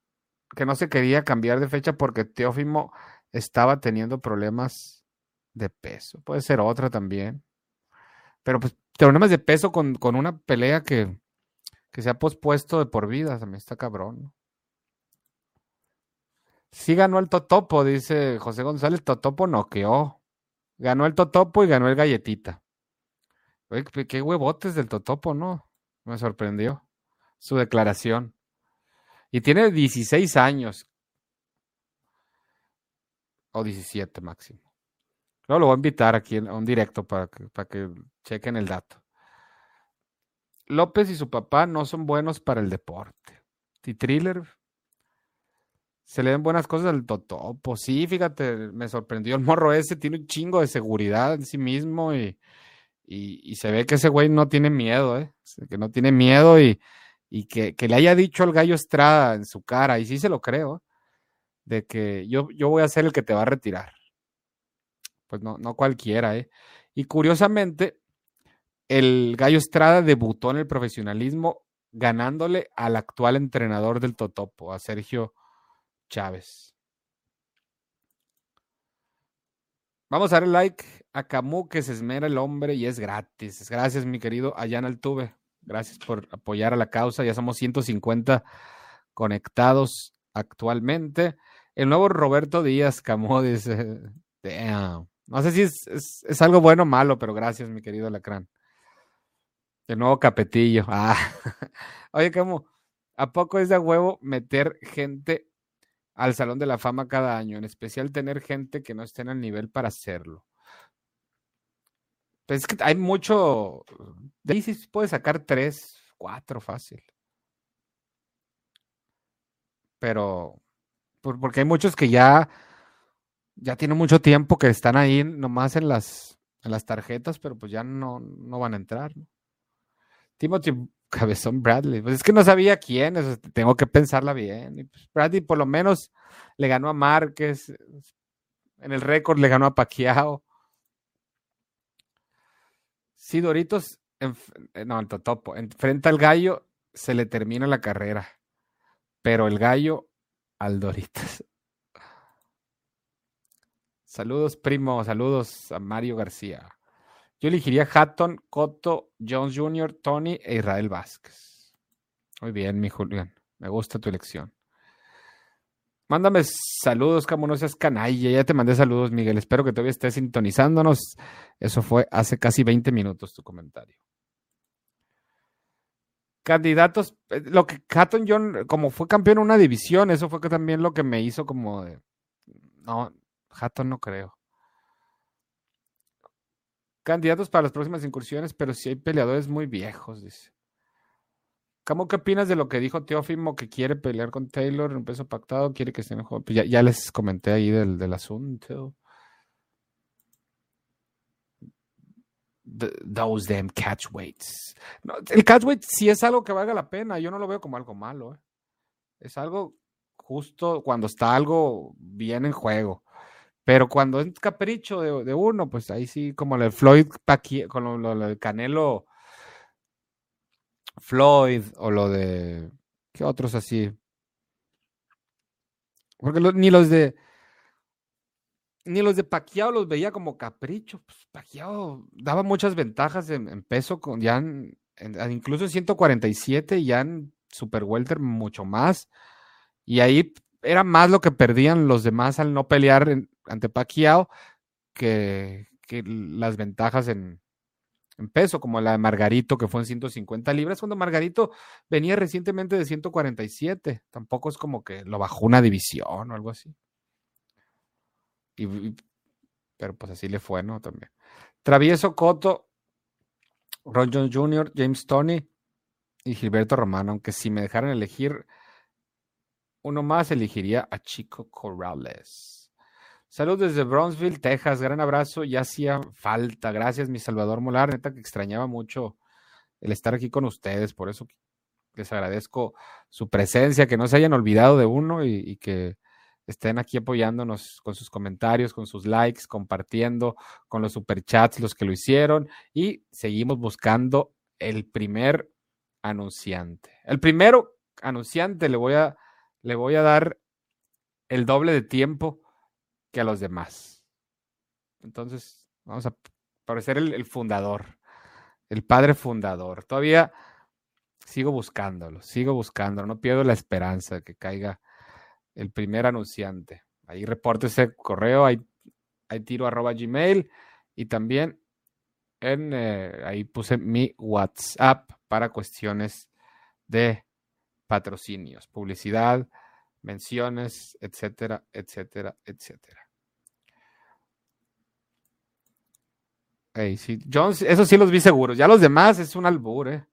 que no se quería cambiar de fecha porque Teófimo estaba teniendo problemas de peso. Puede ser otra también. Pero pues problemas de peso con, con una pelea que, que se ha pospuesto de por vida. También está cabrón. Sí ganó el Totopo, dice José González. Totopo noqueó. Ganó el Totopo y ganó el Galletita. Oye, qué huevotes del Totopo, ¿no? Me sorprendió su declaración. Y tiene 16 años. O 17 máximo. Luego lo voy a invitar aquí a un directo para que, para que chequen el dato. López y su papá no son buenos para el deporte. Y Thriller se le den buenas cosas al Totopo. Sí, fíjate, me sorprendió el morro ese, tiene un chingo de seguridad en sí mismo y, y, y se ve que ese güey no tiene miedo, ¿eh? Que no tiene miedo y, y que, le haya dicho al gallo Estrada en su cara, y sí se lo creo, de que yo, yo voy a ser el que te va a retirar. Pues no, no cualquiera, ¿eh? Y curiosamente, el gallo Estrada debutó en el profesionalismo ganándole al actual entrenador del Totopo, a Sergio Chávez. Vamos a dar like a Camus que se esmera el hombre y es gratis. Gracias, mi querido Allá Altuve. Gracias por apoyar a la causa. Ya somos 150 conectados actualmente. El nuevo Roberto Díaz Camó dice, No sé si es, algo bueno o malo, pero gracias, mi querido Lacrán. El nuevo capetillo. Ah. (laughs) Oye, ¿cómo? ¿A poco es de huevo meter gente al Salón de la Fama cada año? En especial tener gente que no esté en el nivel para hacerlo. Pues es que hay mucho. De ahí sí puede sacar tres, cuatro fácil. Pero. Porque hay muchos que ya. Ya tienen mucho tiempo que están ahí nomás en las. en las tarjetas, pero pues ya no, no van a entrar. Timothy Cabezón Bradley, pues es que no sabía quién, tengo que pensarla bien. Pues Bradley por lo menos le ganó a Márquez, en el récord le ganó a Paquiao. Si Doritos, en, eh, no, el Totopo, enfrenta al gallo, se le termina la carrera. Pero el gallo al Doritos. Saludos, primo. Saludos a Mario García. Yo elegiría Hatton, Cotto, Jones Jr., Tony e Israel Vázquez. Muy bien, mi Julián. Me gusta tu elección. Mándame saludos, como no seas canalla. Ya te mandé saludos, Miguel. Espero que todavía estés sintonizándonos. Eso fue hace casi 20 minutos tu comentario. Candidatos, eh, lo que Hatton John, como fue campeón en una división, eso fue también lo que me hizo como de. No, Hatton no creo. Candidatos para las próximas incursiones, pero si hay peleadores muy viejos, dice. ¿Cómo qué opinas de lo que dijo Teófimo que quiere pelear con Taylor en un peso pactado? Quiere que esté en juego. Ya, les comenté ahí del, asunto. those damn catchweights. No, el catchweight sí es algo que valga la pena. Yo no lo veo como algo malo. ¿eh? Es algo justo cuando está algo bien en juego. Pero cuando es capricho de, uno, pues ahí sí, como el Floyd con lo, del Canelo Floyd o lo de. ¿Qué otros así? Porque ni los de. Ni los de Pacquiao los veía como capricho. Pues Pacquiao daba muchas ventajas en, peso, con, ya incluso en 147, ya en Super Welter mucho más. Y ahí era más lo que perdían los demás al no pelear ante Pacquiao que, las ventajas en, peso, como la de Margarito, que fue en 150 libras, cuando Margarito venía recientemente de 147. Tampoco es como que lo bajó una división o algo así. pero pues así le fue, ¿no? También. Travieso Coto, Ron Jones Jr., James Tony y Gilberto Romano, aunque si me dejaran elegir uno más elegiría a Chico Corrales. Saludos desde Bronzeville, Texas. Gran abrazo. Ya hacía falta. Gracias, mi Salvador Molar. Neta que extrañaba mucho el estar aquí con ustedes. Por eso les agradezco su presencia, que no se hayan olvidado de uno y, que estén aquí apoyándonos con sus comentarios, con sus likes, compartiendo, con los superchats, los que lo hicieron. Y seguimos buscando el primer anunciante. El primero anunciante le voy a le voy a dar el doble de tiempo que a los demás. Entonces, vamos a parecer el, fundador, el padre fundador. Todavía sigo buscándolo, sigo buscándolo, no pierdo la esperanza de que caiga el primer anunciante. Ahí reporte ese correo, ahí, tiro arroba gmail y también en, eh, ahí puse mi WhatsApp para cuestiones de patrocinios, publicidad, menciones, etcétera, etcétera, etcétera. Hey, sí, Jones, eso sí los vi seguros. Ya los demás es un albur, ¿eh?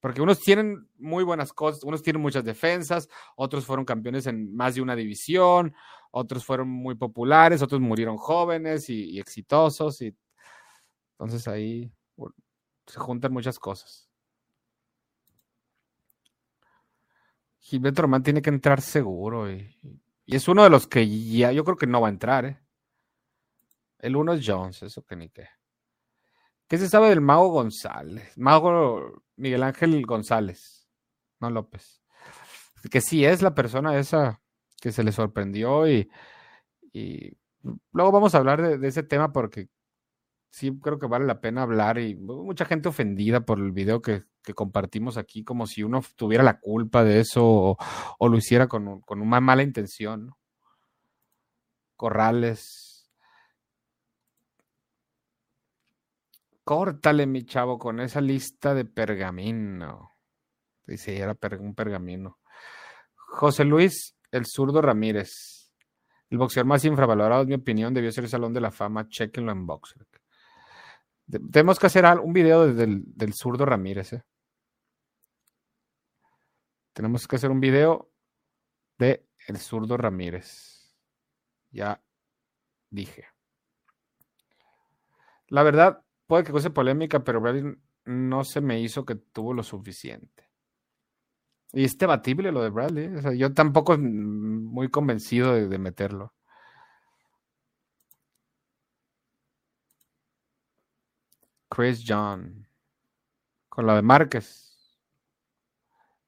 Porque unos tienen muy buenas cosas, unos tienen muchas defensas, otros fueron campeones en más de una división, otros fueron muy populares, otros murieron jóvenes y, exitosos. Y entonces ahí se juntan muchas cosas. Gilberto Román tiene que entrar seguro. Y, es uno de los que ya yo creo que no va a entrar. ¿eh? El uno es Jones, eso que ni qué. ¿Qué se sabe del Mago González? Mago Miguel Ángel González, no López. Que sí es la persona esa que se le sorprendió y, luego vamos a hablar de, ese tema porque sí creo que vale la pena hablar y mucha gente ofendida por el video que, compartimos aquí, como si uno tuviera la culpa de eso o, lo hiciera con, una mala intención. Corrales. Córtale, mi chavo, con esa lista de pergamino. Dice, era un pergamino. José Luis, el zurdo Ramírez. El boxeador más infravalorado, en mi opinión, debió ser el Salón de la Fama. Chequenlo en Boxer. Tenemos que hacer un video del, zurdo Ramírez. ¿eh? Tenemos que hacer un video de el zurdo Ramírez. Ya dije. La verdad, puede que cause polémica, pero Bradley no se me hizo que tuvo lo suficiente. Y es debatible lo de Bradley. Sea, yo tampoco muy convencido de meterlo. Chris John. Con lo de Márquez.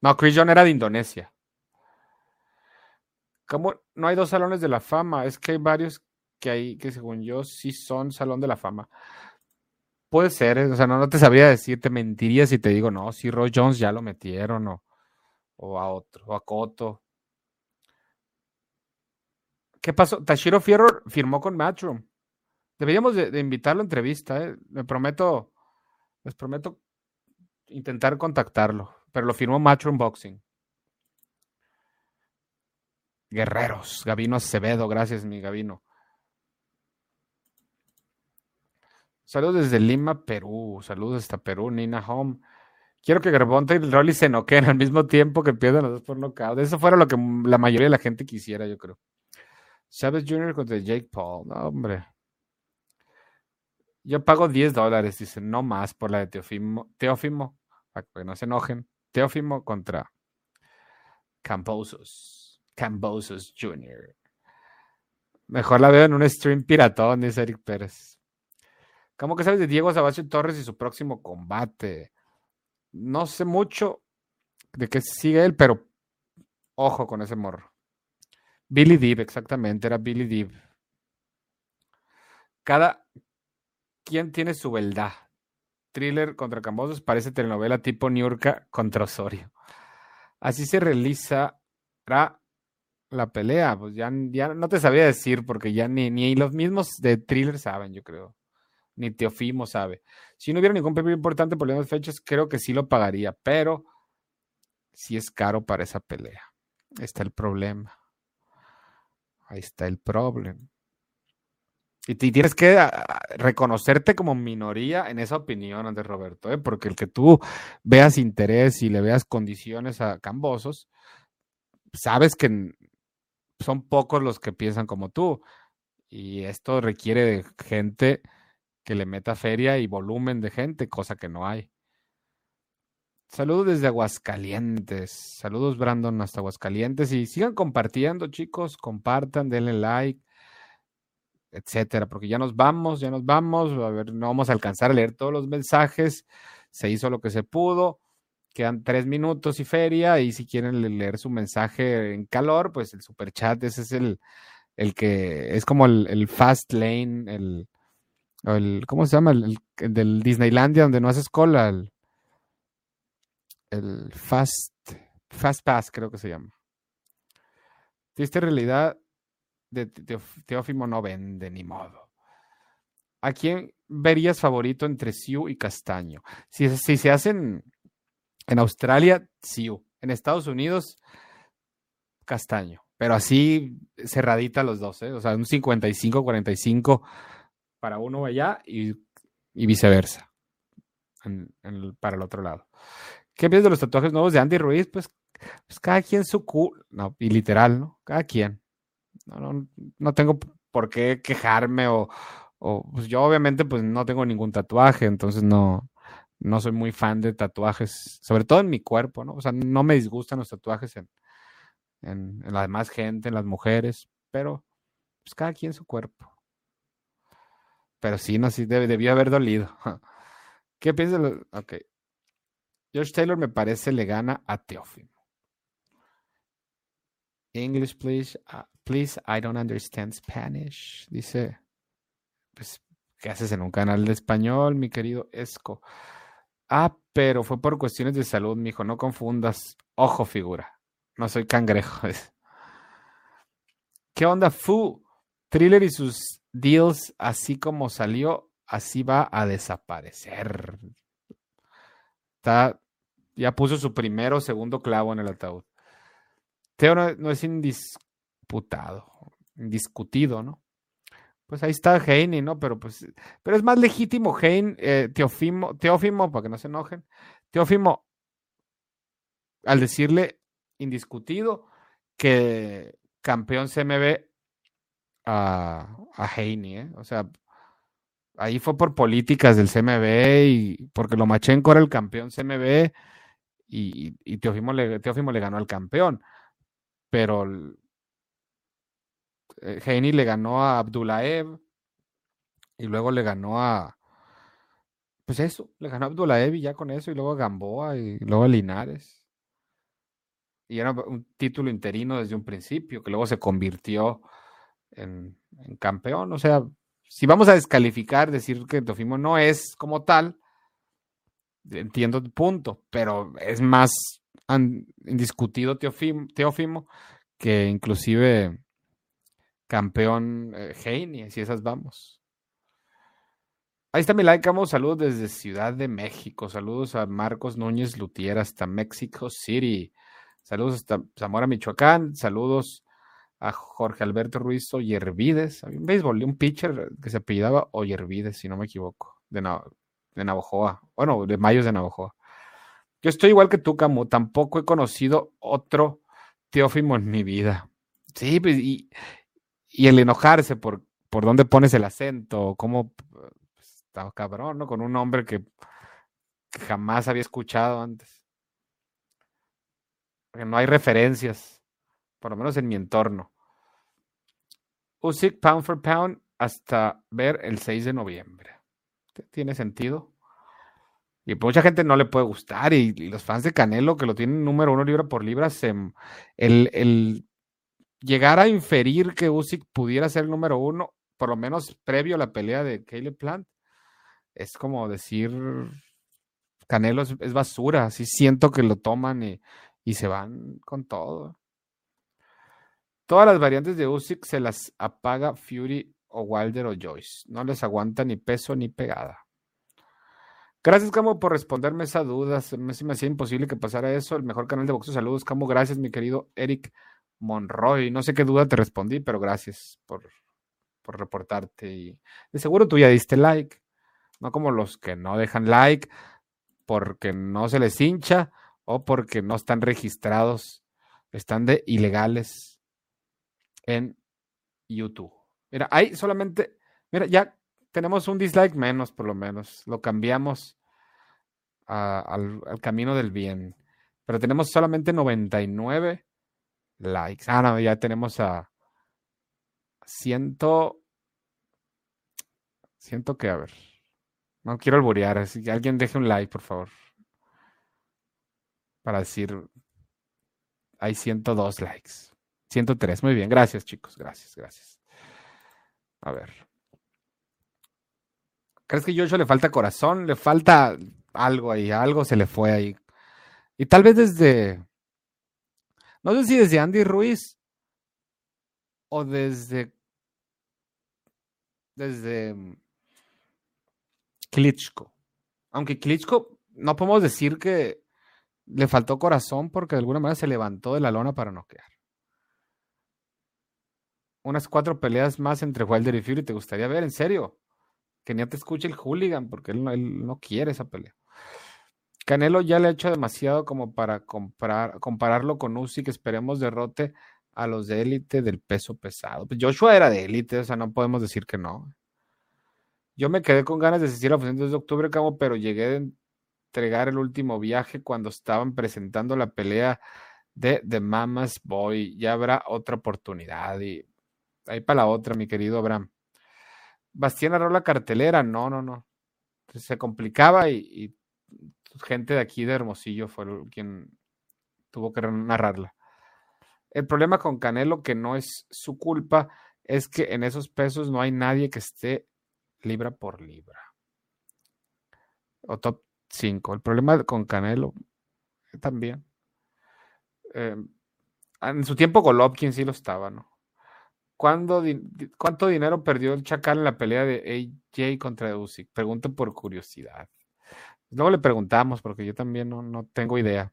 No, Chris John era de Indonesia. ¿Cómo no hay dos salones de la fama? Es que hay varios que hay que según yo sí son salón de la fama. Puede ser, ¿eh? o sea, no, no te sabría decir, te mentiría si te digo, no, si Roy Jones ya lo metieron o, o a otro, o a Coto. ¿Qué pasó? Tashiro Fierro firmó con Matchroom. Deberíamos de, invitarlo a entrevista, ¿eh? Me prometo, les prometo intentar contactarlo, pero lo firmó Matchroom Boxing. Guerreros, Gabino Acevedo, gracias mi Gabino. Saludos desde Lima, Perú. Saludos hasta Perú, Nina Home. Quiero que Garbonta y Rolly se noqueen al mismo tiempo que pierdan los dos por nocaut. Eso fuera lo que la mayoría de la gente quisiera, yo creo. Chávez Jr. contra Jake Paul. No, hombre. Yo pago 10 dólares, dice, no más por la de Teofimo. Teofimo, para que no se enojen. Teofimo contra Camposos. Camposos Jr. Mejor la veo en un stream piratón, dice Eric Pérez. ¿Cómo que sabes de Diego Sabacho Torres y su próximo combate? No sé mucho de qué sigue él, pero ojo con ese morro. Billy Deep, exactamente, era Billy Deep. Cada quien tiene su verdad. Thriller contra Cambosos parece telenovela tipo Niurka contra Osorio. Así se realizará la pelea. Pues ya, ya no te sabía decir porque ya ni, ni los mismos de Thriller saben, yo creo ni Teofimo sabe. Si no hubiera ningún premio importante por las fechas, creo que sí lo pagaría, pero sí es caro para esa pelea. Está el problema. Ahí está el problema. Y tienes que ah, reconocerte como minoría en esa opinión, Andrés Roberto, ¿eh? porque el que tú veas interés y le veas condiciones a Cambosos, sabes que son pocos los que piensan como tú. Y esto requiere de gente que le meta feria y volumen de gente, cosa que no hay. Saludos desde Aguascalientes. Saludos, Brandon, hasta Aguascalientes. Y sigan compartiendo, chicos. Compartan, denle like, etcétera. Porque ya nos vamos, ya nos vamos. A ver, no vamos a alcanzar a leer todos los mensajes. Se hizo lo que se pudo. Quedan tres minutos y feria. Y si quieren leer su mensaje en calor, pues el super chat, ese es el, el que es como el, el fast lane, el, ¿cómo se llama? El, del Disneylandia donde no haces cola, el, Fast, Fast Pass creo que se llama. Triste realidad de, Teófimo no vende, ni modo. ¿A quién verías favorito entre Siu y Castaño? Si, se hacen en Australia, Siu. En Estados Unidos, Castaño. Pero así cerradita los dos, ¿eh? O sea, un 55-45 para uno allá y, viceversa, para el otro lado. ¿Qué piensas de los tatuajes nuevos de Andy Ruiz? Pues, pues cada quien su culo, no, y literal, ¿no? Cada quien. No, no, tengo por qué quejarme o, pues yo obviamente pues no tengo ningún tatuaje, entonces no, no soy muy fan de tatuajes, sobre todo en mi cuerpo, ¿no? O sea, no me disgustan los tatuajes en, en, en la demás gente, en las mujeres, pero pues cada quien su cuerpo. Pero sí, no, sí, debió haber dolido. (laughs) ¿Qué piensas? Ok. George Taylor me parece le gana a Teófimo. English, please. Please, I don't understand Spanish. Dice, pues, ¿qué haces en un canal de español, mi querido Esco? Ah, pero fue por cuestiones de salud, mijo. No confundas. Ojo, figura. No soy cangrejo. (laughs) ¿Qué onda, Fu? Thriller y sus deals, así como salió, así va a desaparecer. Está, ya puso su primero o segundo clavo en el ataúd. Teo no, es indisputado, indiscutido, ¿no? Pues ahí está Heine, ¿no? Pero pues, pero es más legítimo Heine, eh, Teofimo, Teófimo, para que no se enojen, Teófimo, al decirle indiscutido que campeón CMB a, a Haney, ¿eh? O sea, ahí fue por políticas del CMB y porque Lomachenko era el campeón CMB y, y Teofimo, le, le ganó al campeón. Pero Heini le ganó a Abdulaev y luego le ganó a. Pues eso, le ganó a Abdulaev y ya con eso, y luego a Gamboa y luego a Linares. Y era un título interino desde un principio, que luego se convirtió en, campeón. O sea, si vamos a descalificar, decir que Teofimo no es como tal, entiendo el punto, pero es más indiscutido Teofimo, que inclusive campeón eh, Heine, si esas vamos. Ahí está mi like, amo. Saludos desde Ciudad de México. Saludos a Marcos Núñez Lutier hasta México City. Saludos hasta Zamora, Michoacán. Saludos a Jorge Alberto Ruiz Oyervides. Un béisbol, un pitcher que se apellidaba Oyervides, si no me equivoco, de, de Navojoa. Bueno, de Mayos de Navojoa. Yo estoy igual que tú, Camu. Tampoco he conocido otro Teófimo en mi vida. Sí, pues, y, y el enojarse por, por dónde pones el acento, cómo pues, estaba cabrón, ¿no? Con un hombre que, jamás había escuchado antes. Porque no hay referencias por lo menos en mi entorno. Usyk pound for pound hasta ver el 6 de noviembre. ¿Tiene sentido? Y mucha gente no le puede gustar y, los fans de Canelo que lo tienen número uno libra por libra, se, el, el, llegar a inferir que Usyk pudiera ser el número uno, por lo menos previo a la pelea de Caleb Plant, es como decir Canelo es, basura, así siento que lo toman y, se van con todo. Todas las variantes de Usyk se las apaga Fury o Wilder o Joyce. No les aguanta ni peso ni pegada. Gracias, Camo, por responderme esa duda. Se me, hacía imposible que pasara eso. El mejor canal de boxeo. Saludos, Camo. Gracias, mi querido Eric Monroy. No sé qué duda te respondí, pero gracias por, por reportarte. Y de seguro tú ya diste like. No como los que no dejan like porque no se les hincha o porque no están registrados. Están de ilegales en YouTube. Mira, ahí solamente, mira, ya tenemos un dislike menos por lo menos. Lo cambiamos al, camino del bien. Pero tenemos solamente 99 likes. Ah, no, ya tenemos a ciento... Siento que, a ver. No quiero alborear, así que alguien deje un like, por favor. Para decir, hay 102 likes. 103, muy bien, gracias chicos, gracias, gracias. A ver. ¿Crees que a le falta corazón? Le falta algo ahí, algo se le fue ahí. Y tal vez desde, no sé si desde Andy Ruiz o desde, desde mm, Klitschko. Aunque Klitschko, no podemos decir que le faltó corazón porque de alguna manera se levantó de la lona para noquear unas cuatro peleas más entre Wilder y Fury te gustaría ver, en serio. Que ni te escuche el hooligan, porque él no, quiere esa pelea. Canelo ya le ha hecho demasiado como para comprar, compararlo con que esperemos derrote a los de élite del peso pesado. Pues Joshua era de élite, o sea, no podemos decir que no. Yo me quedé con ganas de asistir a la función de octubre, Camo, pero llegué a entregar el último viaje cuando estaban presentando la pelea de The Mama's Boy. Ya habrá otra oportunidad y ahí para la otra, mi querido Abraham. Bastián agarró la cartelera, no, no, no. se complicaba y, gente de aquí de Hermosillo fue quien tuvo que narrarla. El problema con Canelo, que no es su culpa, es que en esos pesos no hay nadie que esté libra por libra. O top 5. El problema con Canelo también. Eh, en su tiempo Golovkin sí lo estaba, ¿no? ¿Cuánto dinero perdió el Chacal en la pelea de AJ contra Usyk? Pregunto por curiosidad. Luego le preguntamos porque yo también no, tengo idea.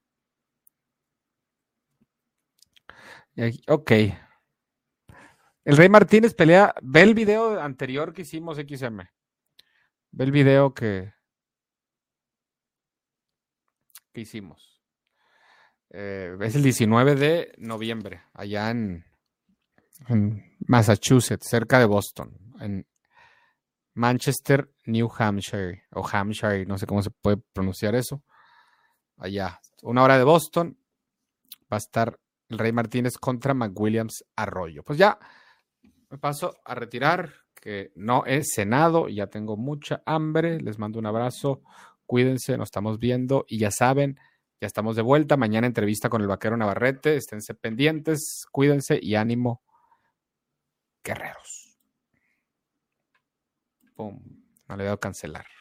Ok. El Rey Martínez pelea. Ve el video anterior que hicimos XM. Ve el video que, que hicimos. Eh, es el 19 de noviembre, allá en, en Massachusetts, cerca de Boston, en Manchester, New Hampshire, o Hampshire, no sé cómo se puede pronunciar eso. Allá, una hora de Boston. Va a estar el Rey Martínez contra McWilliams Arroyo. Pues ya me paso a retirar, que no he cenado, ya tengo mucha hambre. Les mando un abrazo. Cuídense, nos estamos viendo y ya saben, ya estamos de vuelta. Mañana entrevista con el vaquero Navarrete. Esténse pendientes, cuídense y ánimo, guerreros. Pum, no le he dado cancelar.